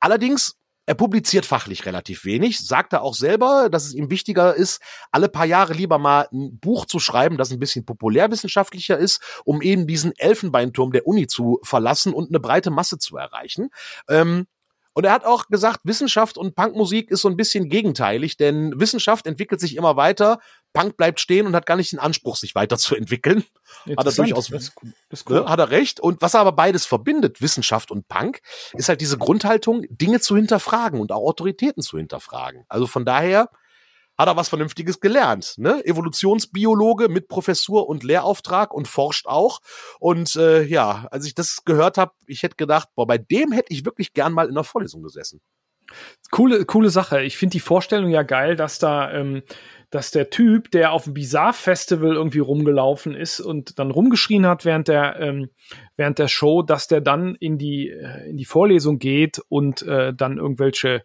Allerdings er publiziert fachlich relativ wenig, sagt er auch selber, dass es ihm wichtiger ist, alle paar Jahre lieber mal ein Buch zu schreiben, das ein bisschen populärwissenschaftlicher ist, um eben diesen Elfenbeinturm der Uni zu verlassen und eine breite Masse zu erreichen. Ähm, und er hat auch gesagt, Wissenschaft und Punkmusik ist so ein bisschen gegenteilig, denn Wissenschaft entwickelt sich immer weiter, Punk bleibt stehen und hat gar nicht den Anspruch, sich weiterzuentwickeln. Hat er durchaus, das, das cool. ne, hat er recht. Und was aber beides verbindet, Wissenschaft und Punk, ist halt diese Grundhaltung, Dinge zu hinterfragen und auch Autoritäten zu hinterfragen. Also von daher, hat er was Vernünftiges gelernt. Ne? Evolutionsbiologe mit Professur und Lehrauftrag und forscht auch. Und äh, ja, als ich das gehört habe, ich hätte gedacht, boah, bei dem hätte ich wirklich gern mal in der Vorlesung gesessen. Coole, coole Sache. Ich finde die Vorstellung ja geil, dass da ähm, dass der Typ, der auf dem Bizarre Festival irgendwie rumgelaufen ist und dann rumgeschrien hat während der ähm, während der Show, dass der dann in die äh, in die Vorlesung geht und äh, dann irgendwelche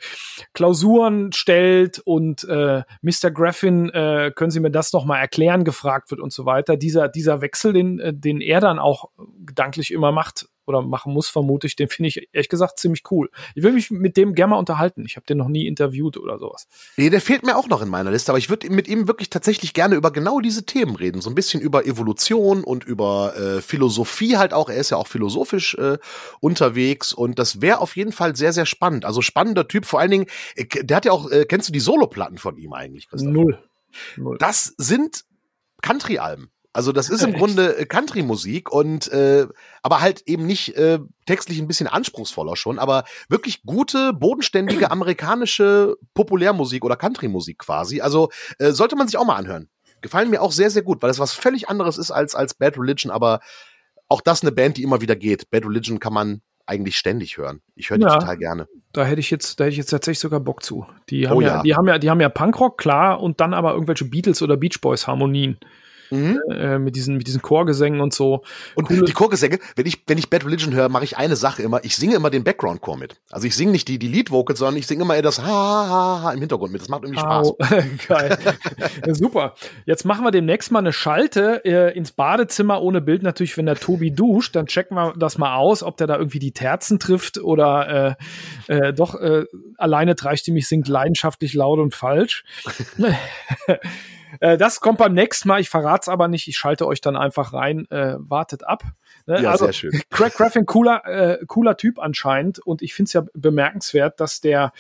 Klausuren stellt und äh, Mr. Graffin, äh, können Sie mir das noch mal erklären, gefragt wird und so weiter. Dieser dieser Wechsel, den äh, den er dann auch gedanklich immer macht, oder machen muss, vermute ich, den finde ich ehrlich gesagt ziemlich cool. Ich will mich mit dem gerne mal unterhalten. Ich habe den noch nie interviewt oder sowas. Nee, der fehlt mir auch noch in meiner Liste, aber ich würde mit ihm wirklich tatsächlich gerne über genau diese Themen reden. So ein bisschen über Evolution und über äh, Philosophie halt auch. Er ist ja auch philosophisch äh, unterwegs und das wäre auf jeden Fall sehr, sehr spannend. Also spannender Typ, vor allen Dingen, äh, der hat ja auch, äh, kennst du die Soloplatten von ihm eigentlich, Christoph? Null. Null. Das sind Country-Alben. Also das ist im Grunde äh, Country-Musik und äh, aber halt eben nicht äh, textlich ein bisschen anspruchsvoller schon, aber wirklich gute, bodenständige amerikanische Populärmusik oder Country-Musik quasi. Also äh, sollte man sich auch mal anhören. Gefallen mir auch sehr, sehr gut, weil das was völlig anderes ist als, als Bad Religion, aber auch das eine Band, die immer wieder geht. Bad Religion kann man eigentlich ständig hören. Ich höre die ja, total gerne. Da hätte ich jetzt, da hätte ich jetzt tatsächlich sogar Bock zu. Die haben oh, ja, ja, die haben ja, die haben ja Punkrock, klar, und dann aber irgendwelche Beatles oder Beach Boys Harmonien. Mhm. äh, mit diesen mit diesen Chorgesängen und so. Und Coole. die Chorgesänge, wenn ich wenn ich Bad Religion höre, mache ich eine Sache immer. Ich singe immer den Background Chor mit. Also ich singe nicht die die Lead Vocals, sondern ich singe immer das ha ha ha im Hintergrund mit. Das macht irgendwie Spaß. Oh, geil. ja, super. Jetzt machen wir demnächst mal eine Schalte äh, ins Badezimmer ohne Bild natürlich, wenn der Tobi duscht, dann checken wir das mal aus, ob der da irgendwie die Terzen trifft oder äh, äh, doch äh, alleine dreistimmig singt leidenschaftlich laut und falsch. Äh, das kommt beim nächsten Mal. Ich verrate es aber nicht. Ich schalte euch dann einfach rein. Äh, wartet ab. Ne? Ja, also, sehr schön. Craig Graffin, cooler, äh, cooler Typ anscheinend. Und ich finde es ja bemerkenswert, dass der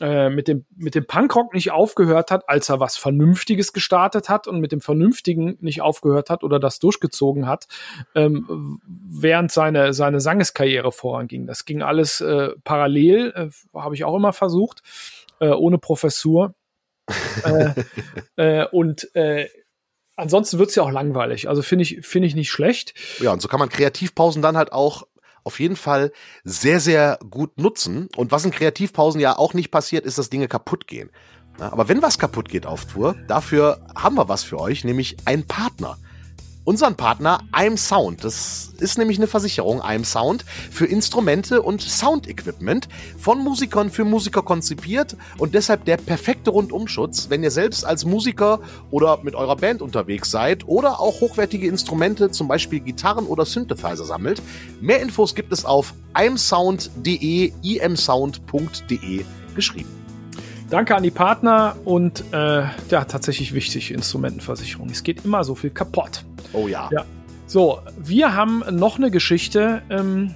äh, mit dem, mit dem Punkrock nicht aufgehört hat, als er was Vernünftiges gestartet hat und mit dem Vernünftigen nicht aufgehört hat oder das durchgezogen hat, ähm, während seine, seine Sangeskarriere voranging. Das ging alles äh, parallel, äh, habe ich auch immer versucht, äh, ohne Professur. Äh, äh, und äh, ansonsten wird's ja auch langweilig. Also finde ich, finde ich nicht schlecht. Ja, und so kann man Kreativpausen dann halt auch auf jeden Fall sehr, sehr gut nutzen. Und was in Kreativpausen ja auch nicht passiert, ist, dass Dinge kaputt gehen. Aber wenn was kaputt geht auf Tour, dafür haben wir was für euch, nämlich einen Partner unseren Partner I'm Sound. Das ist nämlich eine Versicherung I'm Sound für Instrumente und Sound-Equipment von Musikern für Musiker konzipiert und deshalb der perfekte Rundumschutz, wenn ihr selbst als Musiker oder mit eurer Band unterwegs seid oder auch hochwertige Instrumente, zum Beispiel Gitarren oder Synthesizer sammelt. Mehr Infos gibt es auf imsound.de, imsound.de geschrieben. Danke an die Partner und äh, ja, tatsächlich wichtig, Instrumentenversicherung. Es geht immer so viel kaputt. Oh ja. ja. So, wir haben noch eine Geschichte, ähm,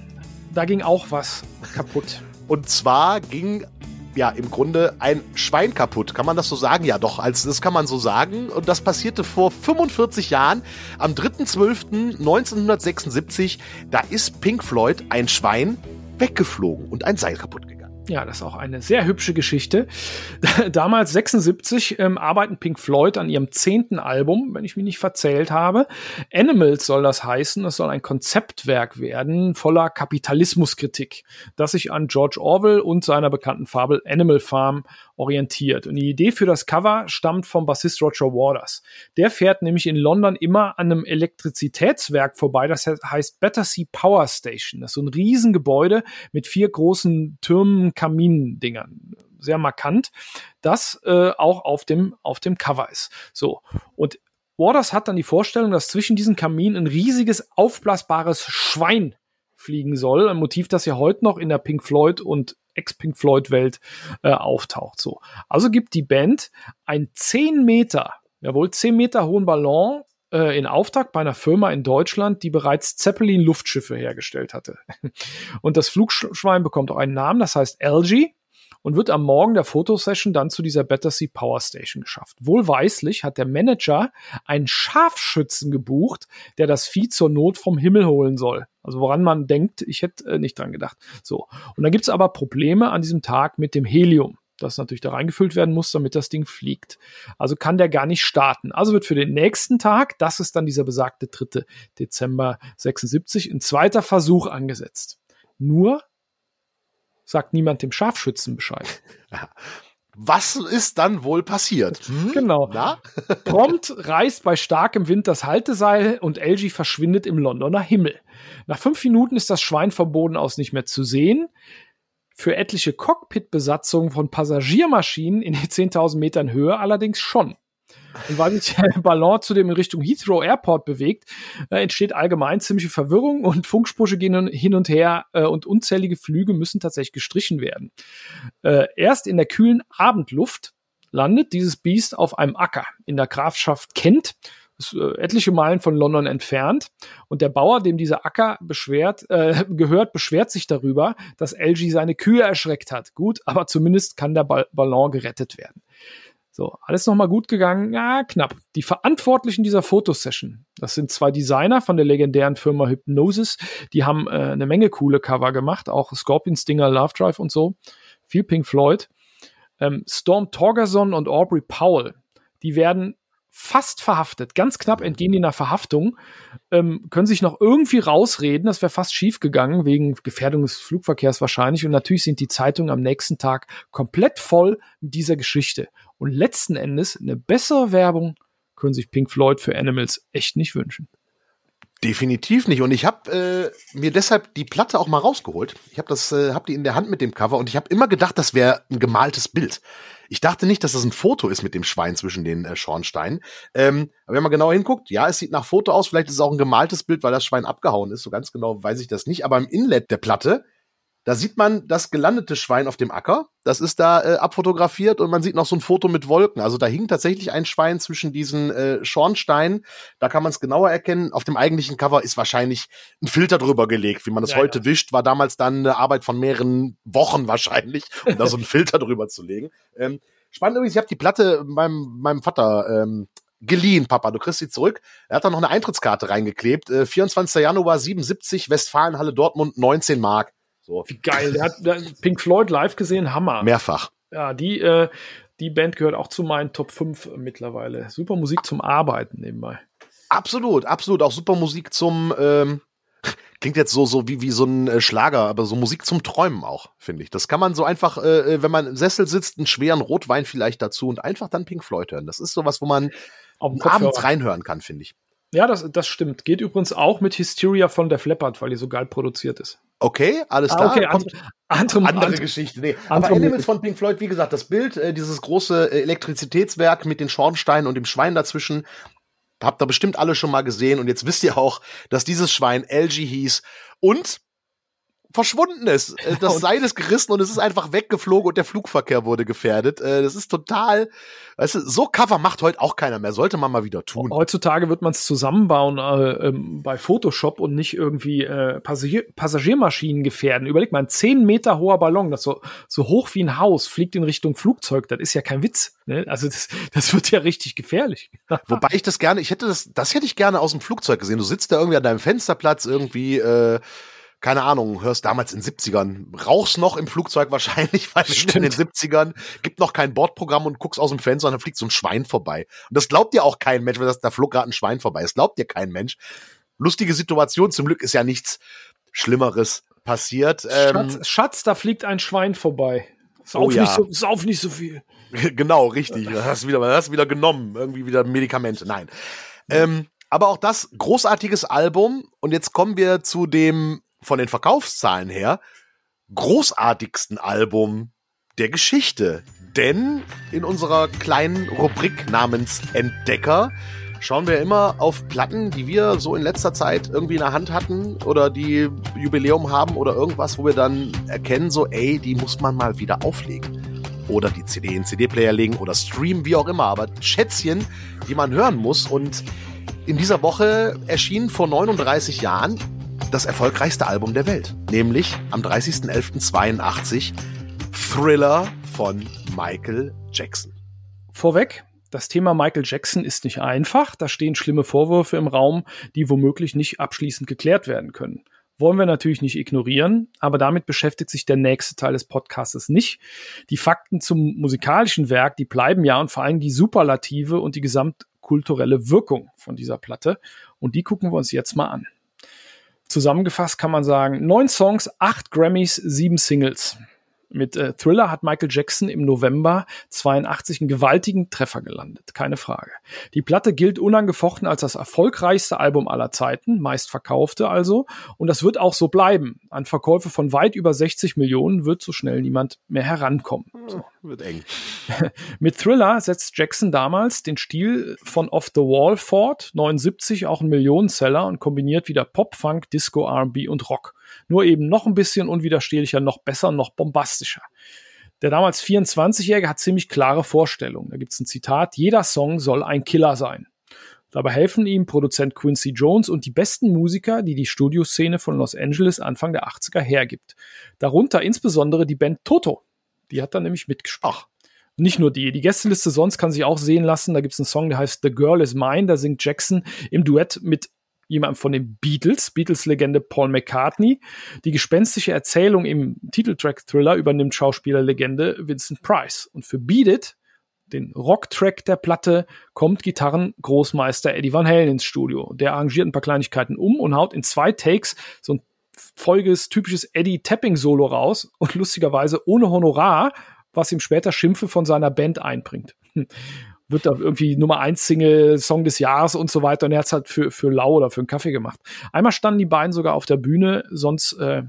da ging auch was kaputt. Und zwar ging ja im Grunde ein Schwein kaputt. Kann man das so sagen? Ja, doch, als, das kann man so sagen. Und das passierte vor 45 Jahren, am 3.12.1976. Da ist Pink Floyd ein Schwein weggeflogen und ein Seil kaputt gegangen. Ja, das ist auch eine sehr hübsche Geschichte. Damals 76 ähm, arbeiten Pink Floyd an ihrem zehnten Album, wenn ich mich nicht verzählt habe. Animals soll das heißen. Es soll ein Konzeptwerk werden voller Kapitalismuskritik, das sich an George Orwell und seiner bekannten Fabel Animal Farm orientiert. Und die Idee für das Cover stammt vom Bassist Roger Waters. Der fährt nämlich in London immer an einem Elektrizitätswerk vorbei, das heißt Battersea Power Station. Das ist so ein Riesengebäude mit vier großen Türmen, Kamindingern. Sehr markant, das äh, auch auf dem, auf dem Cover ist. So. Und Waters hat dann die Vorstellung, dass zwischen diesen Kaminen ein riesiges aufblasbares Schwein fliegen soll. Ein Motiv, das ja heute noch in der Pink Floyd und Ex-Pink Floyd-Welt äh, auftaucht. So. Also gibt die Band ein 10 Meter, jawohl, 10 Meter hohen Ballon äh, in Auftrag bei einer Firma in Deutschland, die bereits Zeppelin-Luftschiffe hergestellt hatte. Und das Flugschwein bekommt auch einen Namen, das heißt LG und wird am Morgen der Fotosession dann zu dieser Battersea Power Station geschafft. Wohlweislich hat der Manager einen Scharfschützen gebucht, der das Vieh zur Not vom Himmel holen soll. Also woran man denkt, ich hätte äh, nicht dran gedacht. So. Und dann gibt es aber Probleme an diesem Tag mit dem Helium das natürlich da reingefüllt werden muss, damit das Ding fliegt. Also kann der gar nicht starten. Also wird für den nächsten Tag, das ist dann dieser besagte 3. Dezember 76, ein zweiter Versuch angesetzt. Nur sagt niemand dem Scharfschützen Bescheid. Was ist dann wohl passiert? Hm? Genau. Na? Prompt reißt bei starkem Wind das Halteseil und LG verschwindet im Londoner Himmel. Nach fünf Minuten ist das Schwein vom Boden aus nicht mehr zu sehen. Für etliche Cockpit-Besatzungen von Passagiermaschinen in 10.000 Metern Höhe allerdings schon. Und weil sich der Ballon zudem in Richtung Heathrow Airport bewegt, äh, entsteht allgemein ziemliche Verwirrung und Funksprüche gehen hin und her äh, und unzählige Flüge müssen tatsächlich gestrichen werden. Äh, erst in der kühlen Abendluft landet dieses Biest auf einem Acker in der Grafschaft Kent äh, etliche Meilen von London entfernt. Und der Bauer, dem dieser Acker beschwert, äh, gehört, beschwert sich darüber, dass LG seine Kühe erschreckt hat. Gut, aber zumindest kann der Ballon gerettet werden. So, alles nochmal gut gegangen? Ja, knapp. Die Verantwortlichen dieser Fotosession, das sind zwei Designer von der legendären Firma Hypnosis, die haben äh, eine Menge coole Cover gemacht, auch Scorpion Stinger, Love Drive und so. Viel Pink Floyd. Ähm, Storm Torgerson und Aubrey Powell, die werden fast verhaftet, ganz knapp entgehen die einer Verhaftung, ähm, können sich noch irgendwie rausreden, das wäre fast schief gegangen, wegen Gefährdung des Flugverkehrs wahrscheinlich. Und natürlich sind die Zeitungen am nächsten Tag komplett voll mit dieser Geschichte. Und letzten Endes eine bessere Werbung können sich Pink Floyd für Animals echt nicht wünschen. Definitiv nicht. Und ich habe äh, mir deshalb die Platte auch mal rausgeholt. Ich habe das, äh, habe die in der Hand mit dem Cover und ich habe immer gedacht, das wäre ein gemaltes Bild. Ich dachte nicht, dass das ein Foto ist mit dem Schwein zwischen den äh, Schornsteinen. Ähm, aber wenn man genauer hinguckt, ja, es sieht nach Foto aus. Vielleicht ist es auch ein gemaltes Bild, weil das Schwein abgehauen ist. So ganz genau weiß ich das nicht. Aber im Inlet der Platte da sieht man das gelandete Schwein auf dem Acker. Das ist da äh, abfotografiert und man sieht noch so ein Foto mit Wolken. Also da hing tatsächlich ein Schwein zwischen diesen äh, Schornsteinen. Da kann man es genauer erkennen. Auf dem eigentlichen Cover ist wahrscheinlich ein Filter drüber gelegt. Wie man das ja, heute ja. wischt, war damals dann eine Arbeit von mehreren Wochen wahrscheinlich, um da so einen Filter drüber zu legen. Ähm, spannend übrigens, ich habe die Platte meinem, meinem Vater ähm, geliehen, Papa, du kriegst sie zurück. Er hat da noch eine Eintrittskarte reingeklebt. Äh, 24. Januar 77, Westfalenhalle Dortmund, 19 Mark. So. Wie geil. Der hat, Pink Floyd live gesehen, Hammer. Mehrfach. Ja, die, äh, die Band gehört auch zu meinen Top 5 mittlerweile. Super Musik zum Arbeiten nebenbei. Absolut, absolut. Auch super Musik zum, ähm, klingt jetzt so, so wie, wie so ein äh, Schlager, aber so Musik zum Träumen auch, finde ich. Das kann man so einfach, äh, äh, wenn man im Sessel sitzt, einen schweren Rotwein vielleicht dazu und einfach dann Pink Floyd hören. Das ist sowas, wo man abends reinhören kann, finde ich. Ja, das, das stimmt. Geht übrigens auch mit Hysteria von der Leppard, weil die so geil produziert ist. Okay, alles ah, klar. Okay, andere, andere, andere Geschichte. Nee. Aber Animals von Pink Floyd, wie gesagt, das Bild, äh, dieses große äh, Elektrizitätswerk mit den Schornsteinen und dem Schwein dazwischen, habt ihr bestimmt alle schon mal gesehen. Und jetzt wisst ihr auch, dass dieses Schwein LG hieß. Und verschwunden ist. Äh, das Seil ist gerissen und es ist einfach weggeflogen und der Flugverkehr wurde gefährdet. Äh, das ist total, weißt du, so Cover macht heute auch keiner mehr. Sollte man mal wieder tun. Heutzutage wird man es zusammenbauen äh, ähm, bei Photoshop und nicht irgendwie äh, Passagier Passagiermaschinen gefährden. Überleg mal, ein 10 Meter hoher Ballon, das so, so hoch wie ein Haus, fliegt in Richtung Flugzeug. Das ist ja kein Witz. Ne? Also das, das wird ja richtig gefährlich. Wobei ich das gerne, ich hätte das, das hätte ich gerne aus dem Flugzeug gesehen. Du sitzt da irgendwie an deinem Fensterplatz irgendwie, äh, keine Ahnung, hörst damals in den 70ern, rauchst noch im Flugzeug wahrscheinlich, weil in den 70ern gibt noch kein Bordprogramm und guckst aus dem Fenster und dann fliegt so ein Schwein vorbei. Und das glaubt dir auch kein Mensch, weil das, da flog gerade ein Schwein vorbei. Das glaubt dir kein Mensch. Lustige Situation, zum Glück ist ja nichts Schlimmeres passiert. Ähm, Schatz, Schatz, da fliegt ein Schwein vorbei. Sauf, oh, ja. nicht, so, sauf nicht so viel. genau, richtig. Das hast du wieder, das hast wieder genommen. Irgendwie wieder Medikamente. Nein. Ähm, aber auch das großartiges Album. Und jetzt kommen wir zu dem von den Verkaufszahlen her großartigsten Album der Geschichte. Denn in unserer kleinen Rubrik namens Entdecker schauen wir immer auf Platten, die wir so in letzter Zeit irgendwie in der Hand hatten oder die Jubiläum haben oder irgendwas, wo wir dann erkennen, so, ey, die muss man mal wieder auflegen. Oder die CD in CD-Player legen oder streamen, wie auch immer. Aber Schätzchen, die man hören muss. Und in dieser Woche erschien vor 39 Jahren das erfolgreichste Album der Welt, nämlich am 30.11.82 Thriller von Michael Jackson. Vorweg, das Thema Michael Jackson ist nicht einfach. Da stehen schlimme Vorwürfe im Raum, die womöglich nicht abschließend geklärt werden können. Wollen wir natürlich nicht ignorieren, aber damit beschäftigt sich der nächste Teil des Podcasts nicht. Die Fakten zum musikalischen Werk, die bleiben ja und vor allem die Superlative und die gesamtkulturelle Wirkung von dieser Platte. Und die gucken wir uns jetzt mal an. Zusammengefasst kann man sagen, neun Songs, acht Grammys, sieben Singles. Mit äh, Thriller hat Michael Jackson im November 82 einen gewaltigen Treffer gelandet, keine Frage. Die Platte gilt unangefochten als das erfolgreichste Album aller Zeiten, meist verkaufte also, und das wird auch so bleiben. An Verkäufe von weit über 60 Millionen wird so schnell niemand mehr herankommen. So. Wird eng. Mit Thriller setzt Jackson damals den Stil von Off the Wall fort, 79 auch ein Millionenseller und kombiniert wieder Pop, Funk, Disco, R&B und Rock. Nur eben noch ein bisschen unwiderstehlicher, noch besser, noch bombastischer. Der damals 24-Jährige hat ziemlich klare Vorstellungen. Da gibt es ein Zitat, jeder Song soll ein Killer sein. Dabei helfen ihm Produzent Quincy Jones und die besten Musiker, die die Studioszene von Los Angeles Anfang der 80er hergibt. Darunter insbesondere die Band Toto. Die hat da nämlich mitgesprochen. Nicht nur die. Die Gästeliste sonst kann sich auch sehen lassen. Da gibt es einen Song, der heißt The Girl is Mine. Da singt Jackson im Duett mit jemand von den Beatles, Beatles-Legende Paul McCartney. Die gespenstische Erzählung im Titeltrack-Thriller übernimmt Schauspielerlegende Vincent Price. Und für Beat It, den Rocktrack der Platte, kommt Gitarren-Großmeister Eddie Van Halen ins Studio. Der arrangiert ein paar Kleinigkeiten um und haut in zwei Takes so ein folgendes typisches Eddie Tapping Solo raus und lustigerweise ohne Honorar, was ihm später Schimpfe von seiner Band einbringt. Wird da irgendwie Nummer eins Single, Song des Jahres und so weiter. Und er hat es halt für, für Lau oder für einen Kaffee gemacht. Einmal standen die beiden sogar auf der Bühne, sonst äh,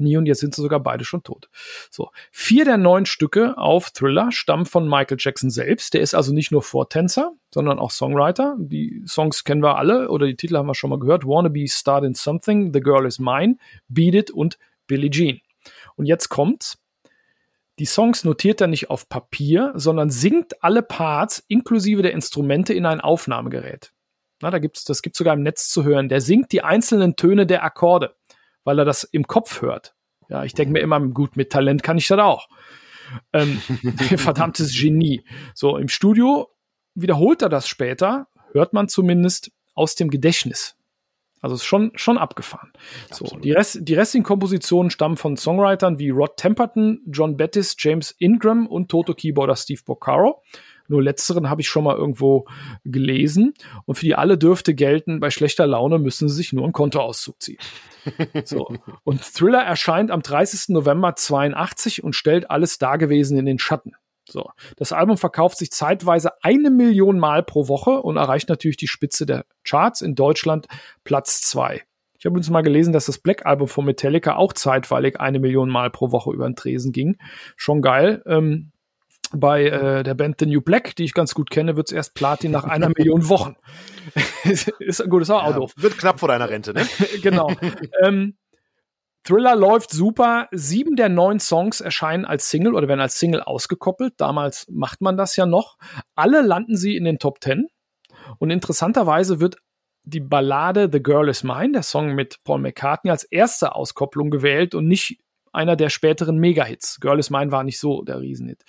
nie und jetzt sind sie sogar beide schon tot. So. Vier der neun Stücke auf Thriller stammen von Michael Jackson selbst. Der ist also nicht nur Vortänzer, sondern auch Songwriter. Die Songs kennen wir alle oder die Titel haben wir schon mal gehört. Wanna Be Start in Something, The Girl is Mine, Beat It und Billie Jean. Und jetzt kommt's. Die Songs notiert er nicht auf Papier, sondern singt alle Parts inklusive der Instrumente in ein Aufnahmegerät. Na, da gibt's, das gibt's sogar im Netz zu hören. Der singt die einzelnen Töne der Akkorde weil er das im Kopf hört. Ja, ich denke mir immer, gut, mit Talent kann ich das auch. Ähm, verdammtes Genie. So, im Studio wiederholt er das später, hört man zumindest aus dem Gedächtnis. Also ist schon, schon abgefahren. So, die, Rest, die restlichen Kompositionen stammen von Songwritern wie Rod Temperton, John Bettis, James Ingram und Toto-Keyboarder Steve Boccaro. Nur letzteren habe ich schon mal irgendwo gelesen. Und für die alle dürfte gelten, bei schlechter Laune müssen sie sich nur einen Kontoauszug ziehen. so. Und Thriller erscheint am 30. November 82 und stellt alles Dagewesen in den Schatten. So. Das Album verkauft sich zeitweise eine Million Mal pro Woche und erreicht natürlich die Spitze der Charts in Deutschland Platz zwei. Ich habe uns mal gelesen, dass das Black Album von Metallica auch zeitweilig eine Million Mal pro Woche über den Tresen ging. Schon geil. Ähm, bei äh, der Band The New Black, die ich ganz gut kenne, wird es erst Platin nach einer Million Wochen. ist gut, ist auch ja, doof. Wird knapp vor deiner Rente, ne? genau. ähm, Thriller läuft super. Sieben der neun Songs erscheinen als Single oder werden als Single ausgekoppelt. Damals macht man das ja noch. Alle landen sie in den Top Ten. Und interessanterweise wird die Ballade The Girl Is Mine, der Song mit Paul McCartney, als erste Auskopplung gewählt und nicht einer der späteren Mega-Hits. Girl is Mine war nicht so der Riesenhit.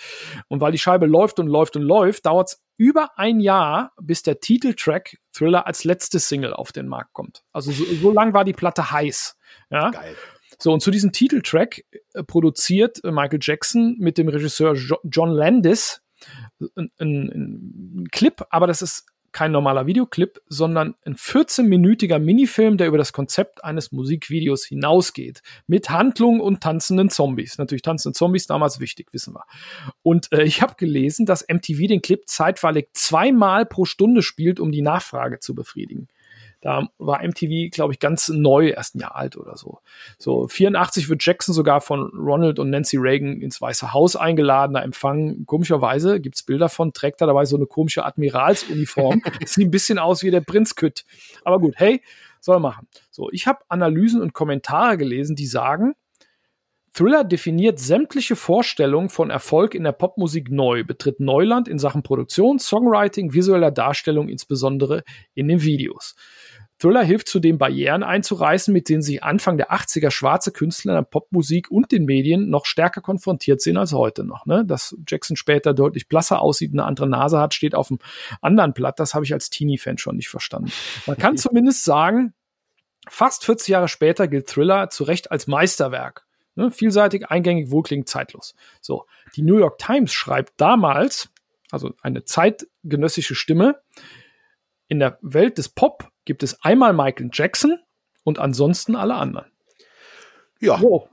Und weil die Scheibe läuft und läuft und läuft, dauert es über ein Jahr, bis der Titeltrack Thriller als letzte Single auf den Markt kommt. Also so, so lang war die Platte heiß. Ja? Geil. So, und zu diesem Titeltrack äh, produziert äh, Michael Jackson mit dem Regisseur jo John Landis einen ein Clip, aber das ist kein normaler Videoclip, sondern ein 14-minütiger Minifilm, der über das Konzept eines Musikvideos hinausgeht. Mit Handlung und tanzenden Zombies. Natürlich tanzende Zombies damals wichtig, wissen wir. Und äh, ich habe gelesen, dass MTV den Clip zeitweilig zweimal pro Stunde spielt, um die Nachfrage zu befriedigen. Da war MTV, glaube ich, ganz neu, erst ein Jahr alt oder so. So, 84 wird Jackson sogar von Ronald und Nancy Reagan ins Weiße Haus eingeladen, da empfangen. Komischerweise gibt's Bilder von, trägt er dabei so eine komische Admiralsuniform. Sieht ein bisschen aus wie der Prinz Kütt. Aber gut, hey, soll machen. So, ich habe Analysen und Kommentare gelesen, die sagen, Thriller definiert sämtliche Vorstellungen von Erfolg in der Popmusik neu, betritt Neuland in Sachen Produktion, Songwriting, visueller Darstellung, insbesondere in den Videos. Thriller hilft zudem Barrieren einzureißen, mit denen sich Anfang der 80er schwarze Künstler in der Popmusik und den Medien noch stärker konfrontiert sind als heute noch. Ne? Dass Jackson später deutlich blasser aussieht, eine andere Nase hat, steht auf dem anderen Blatt. Das habe ich als Teenie-Fan schon nicht verstanden. Man kann zumindest sagen, fast 40 Jahre später gilt Thriller zu Recht als Meisterwerk. Ne? Vielseitig, eingängig, wohlklingend, zeitlos. So, die New York Times schreibt damals, also eine zeitgenössische Stimme, in der Welt des Pop gibt es einmal Michael Jackson und ansonsten alle anderen. Ja, wow.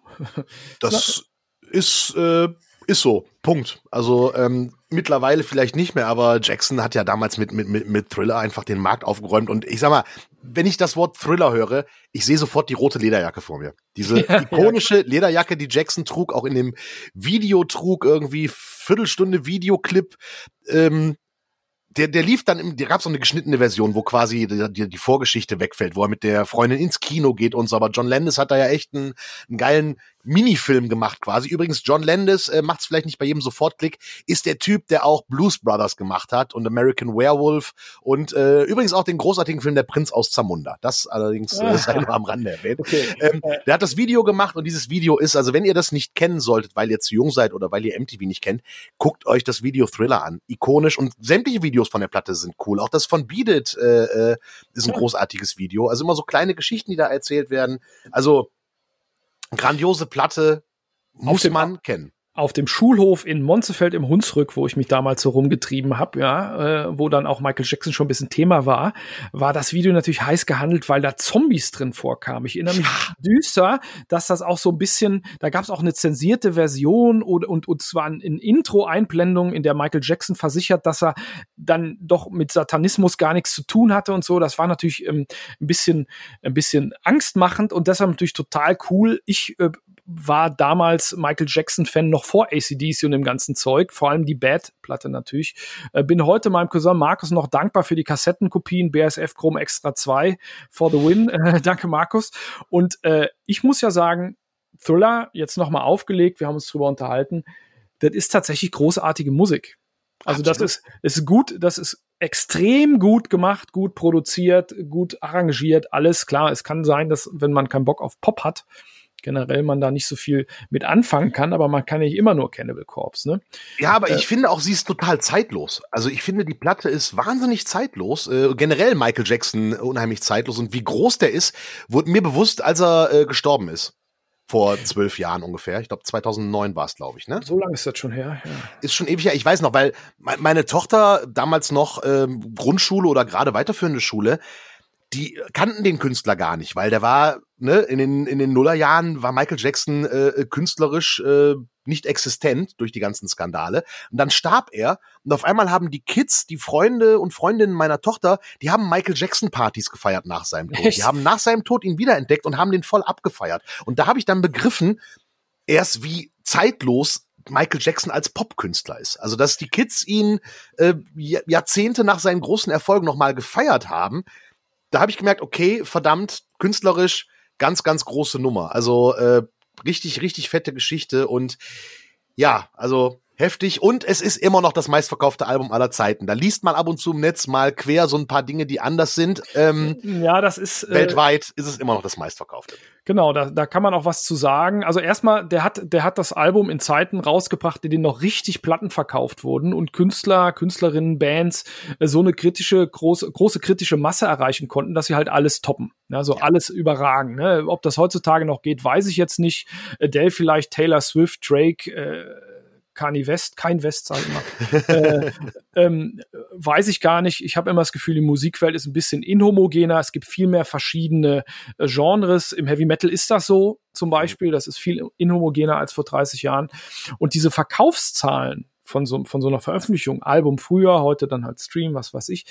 das ist, äh, ist so. Punkt. Also ähm, mittlerweile vielleicht nicht mehr, aber Jackson hat ja damals mit, mit, mit, mit Thriller einfach den Markt aufgeräumt. Und ich sag mal, wenn ich das Wort Thriller höre, ich sehe sofort die rote Lederjacke vor mir. Diese ja, ikonische ja. Lederjacke, die Jackson trug, auch in dem Video trug, irgendwie Viertelstunde Videoclip. Ähm, der, der lief dann, im, der gab so eine geschnittene Version, wo quasi die, die, die, Vorgeschichte wegfällt, wo er mit der Freundin ins Kino geht und so. Aber John Landis hat da ja echt einen, einen geilen Minifilm gemacht quasi. Übrigens, John Landis äh, macht es vielleicht nicht bei jedem Sofortklick, ist der Typ, der auch Blues Brothers gemacht hat und American Werewolf und äh, übrigens auch den großartigen Film Der Prinz aus Zamunda. Das allerdings äh, sei nur am Rande erwähnt. Okay. Ähm, der hat das Video gemacht und dieses Video ist, also wenn ihr das nicht kennen solltet, weil ihr zu jung seid oder weil ihr MTV nicht kennt, guckt euch das Video Thriller an. Ikonisch und sämtliche Videos von der Platte sind cool. Auch das von Beat It äh, äh, ist ein großartiges Video. Also immer so kleine Geschichten, die da erzählt werden. Also grandiose Platte muss man kennen. Auf dem Schulhof in Monzefeld im Hunsrück, wo ich mich damals so rumgetrieben habe, ja, äh, wo dann auch Michael Jackson schon ein bisschen Thema war, war das Video natürlich heiß gehandelt, weil da Zombies drin vorkamen. Ich erinnere mich düster, dass das auch so ein bisschen, da gab es auch eine zensierte Version und, und, und zwar in Intro-Einblendung, in der Michael Jackson versichert, dass er dann doch mit Satanismus gar nichts zu tun hatte und so. Das war natürlich ähm, ein bisschen, ein bisschen angstmachend und deshalb natürlich total cool. Ich äh, war damals Michael Jackson-Fan noch vor ACDC und dem ganzen Zeug, vor allem die Bad-Platte natürlich. Äh, bin heute meinem Cousin Markus noch dankbar für die Kassettenkopien BSF Chrome Extra 2 for the win. Äh, danke, Markus. Und äh, ich muss ja sagen, Thriller, jetzt nochmal aufgelegt, wir haben uns drüber unterhalten, das ist tatsächlich großartige Musik. Also Absolut. das ist, ist gut, das ist extrem gut gemacht, gut produziert, gut arrangiert, alles klar. Es kann sein, dass wenn man keinen Bock auf Pop hat, generell man da nicht so viel mit anfangen kann, aber man kann nicht immer nur Cannibal Corpse, ne? Ja, aber äh, ich finde auch, sie ist total zeitlos. Also ich finde, die Platte ist wahnsinnig zeitlos. Äh, generell Michael Jackson unheimlich zeitlos und wie groß der ist, wurde mir bewusst, als er äh, gestorben ist. Vor zwölf Jahren ungefähr. Ich glaube, 2009 war es, glaube ich, ne? So lange ist das schon her, ja. Ist schon ewig her. Ich weiß noch, weil meine Tochter damals noch ähm, Grundschule oder gerade weiterführende Schule, die kannten den Künstler gar nicht, weil der war, ne, in den, in den Nullerjahren war Michael Jackson äh, künstlerisch äh, nicht existent durch die ganzen Skandale. Und dann starb er und auf einmal haben die Kids, die Freunde und Freundinnen meiner Tochter, die haben Michael Jackson Partys gefeiert nach seinem Tod. Echt? Die haben nach seinem Tod ihn wiederentdeckt und haben den voll abgefeiert. Und da habe ich dann begriffen, erst wie zeitlos Michael Jackson als Popkünstler ist. Also, dass die Kids ihn äh, Jahrzehnte nach seinen großen Erfolgen nochmal gefeiert haben, da habe ich gemerkt, okay, verdammt, künstlerisch ganz, ganz große Nummer. Also äh, richtig, richtig fette Geschichte und ja, also heftig und es ist immer noch das meistverkaufte Album aller Zeiten. Da liest man ab und zu im Netz mal quer so ein paar Dinge, die anders sind. Ähm, ja, das ist äh, weltweit ist es immer noch das meistverkaufte. Genau, da, da kann man auch was zu sagen. Also erstmal, der hat, der hat das Album in Zeiten rausgebracht, in denen noch richtig Platten verkauft wurden und Künstler, Künstlerinnen, Bands äh, so eine kritische, große, große kritische Masse erreichen konnten, dass sie halt alles toppen. Ja, so ja. alles überragen. Ne? Ob das heutzutage noch geht, weiß ich jetzt nicht. Adele vielleicht, Taylor Swift, Drake, äh, Kanye West, kein West, sag ich mal, äh, ähm, weiß ich gar nicht. Ich habe immer das Gefühl, die Musikwelt ist ein bisschen inhomogener. Es gibt viel mehr verschiedene äh, Genres. Im Heavy Metal ist das so zum Beispiel. Das ist viel inhomogener als vor 30 Jahren. Und diese Verkaufszahlen von so, von so einer Veröffentlichung, Album früher, heute dann halt Stream, was weiß ich,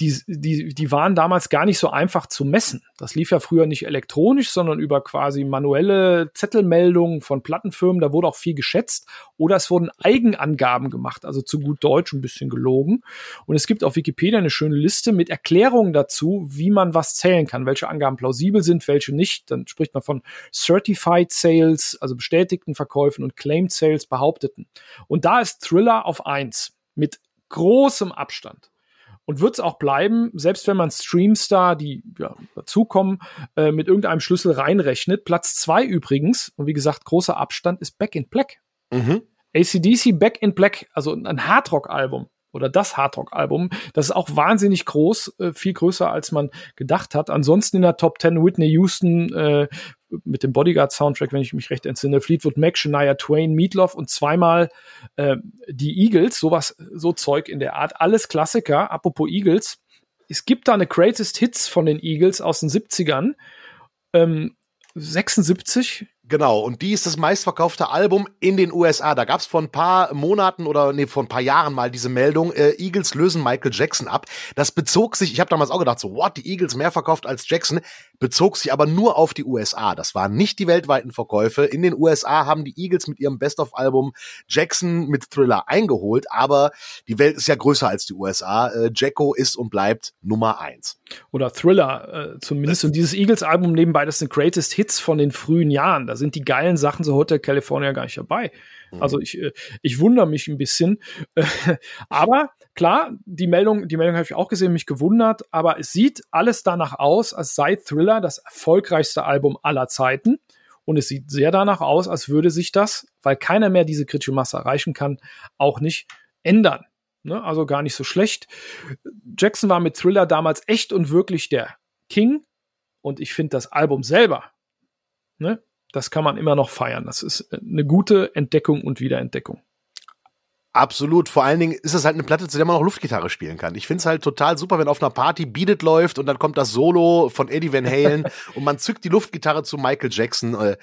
die, die, die waren damals gar nicht so einfach zu messen. Das lief ja früher nicht elektronisch, sondern über quasi manuelle Zettelmeldungen von Plattenfirmen. Da wurde auch viel geschätzt. Oder es wurden Eigenangaben gemacht, also zu gut Deutsch ein bisschen gelogen. Und es gibt auf Wikipedia eine schöne Liste mit Erklärungen dazu, wie man was zählen kann, welche Angaben plausibel sind, welche nicht. Dann spricht man von Certified Sales, also bestätigten Verkäufen und Claimed Sales, behaupteten. Und da ist Thriller auf eins mit großem Abstand und wird es auch bleiben, selbst wenn man Streamstar, die ja, dazukommen, äh, mit irgendeinem Schlüssel reinrechnet. Platz zwei übrigens, und wie gesagt, großer Abstand, ist Back in Black. Mhm. ACDC Back in Black, also ein Hardrock-Album oder das Hardrock-Album. Das ist auch wahnsinnig groß, äh, viel größer als man gedacht hat. Ansonsten in der Top 10 Whitney Houston, äh, mit dem Bodyguard-Soundtrack, wenn ich mich recht entsinne, Fleetwood Mac, Shania Twain, Meatloaf und zweimal äh, die Eagles, sowas, so Zeug in der Art. Alles Klassiker, apropos Eagles. Es gibt da eine Greatest Hits von den Eagles aus den 70ern. Ähm, 76 Genau, und die ist das meistverkaufte Album in den USA. Da gab es vor ein paar Monaten oder nee, vor ein paar Jahren mal diese Meldung, äh, Eagles lösen Michael Jackson ab. Das bezog sich, ich habe damals auch gedacht, so, what, die Eagles mehr verkauft als Jackson, bezog sich aber nur auf die USA. Das waren nicht die weltweiten Verkäufe. In den USA haben die Eagles mit ihrem Best-of-Album Jackson mit Thriller eingeholt, aber die Welt ist ja größer als die USA. Äh, Jacko ist und bleibt Nummer eins. Oder Thriller, äh, zumindest. Und dieses Eagles-Album nebenbei, das sind Greatest Hits von den frühen Jahren. Das sind die geilen Sachen so Hotel California gar nicht dabei. Mhm. Also ich, äh, ich wundere mich ein bisschen. aber klar, die Meldung, die Meldung habe ich auch gesehen, mich gewundert, aber es sieht alles danach aus, als sei Thriller das erfolgreichste Album aller Zeiten. Und es sieht sehr danach aus, als würde sich das, weil keiner mehr diese kritische Masse erreichen kann, auch nicht ändern. Ne? Also gar nicht so schlecht. Jackson war mit Thriller damals echt und wirklich der King. Und ich finde das Album selber, ne? Das kann man immer noch feiern. Das ist eine gute Entdeckung und Wiederentdeckung. Absolut. Vor allen Dingen ist es halt eine Platte, zu der man auch Luftgitarre spielen kann. Ich finde es halt total super, wenn auf einer Party Beat It läuft und dann kommt das Solo von Eddie Van Halen und man zückt die Luftgitarre zu Michael Jackson. Äh,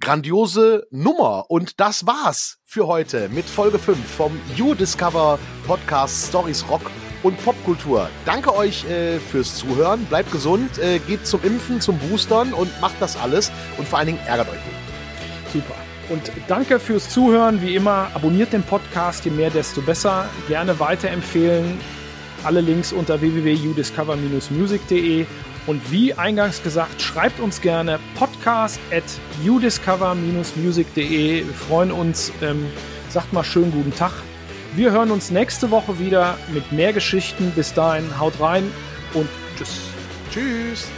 grandiose Nummer. Und das war's für heute mit Folge 5 vom You Discover Podcast Stories Rock und Popkultur. Danke euch äh, fürs Zuhören. Bleibt gesund, äh, geht zum Impfen, zum Boostern und macht das alles. Und vor allen Dingen ärgert euch nicht. Super. Und danke fürs Zuhören. Wie immer, abonniert den Podcast, je mehr, desto besser. Gerne weiterempfehlen. Alle Links unter www.udiscover-music.de. Und wie eingangs gesagt, schreibt uns gerne podcast at udiscover-music.de. Wir freuen uns. Ähm, sagt mal schönen guten Tag. Wir hören uns nächste Woche wieder mit mehr Geschichten. Bis dahin, haut rein und tschüss. Tschüss.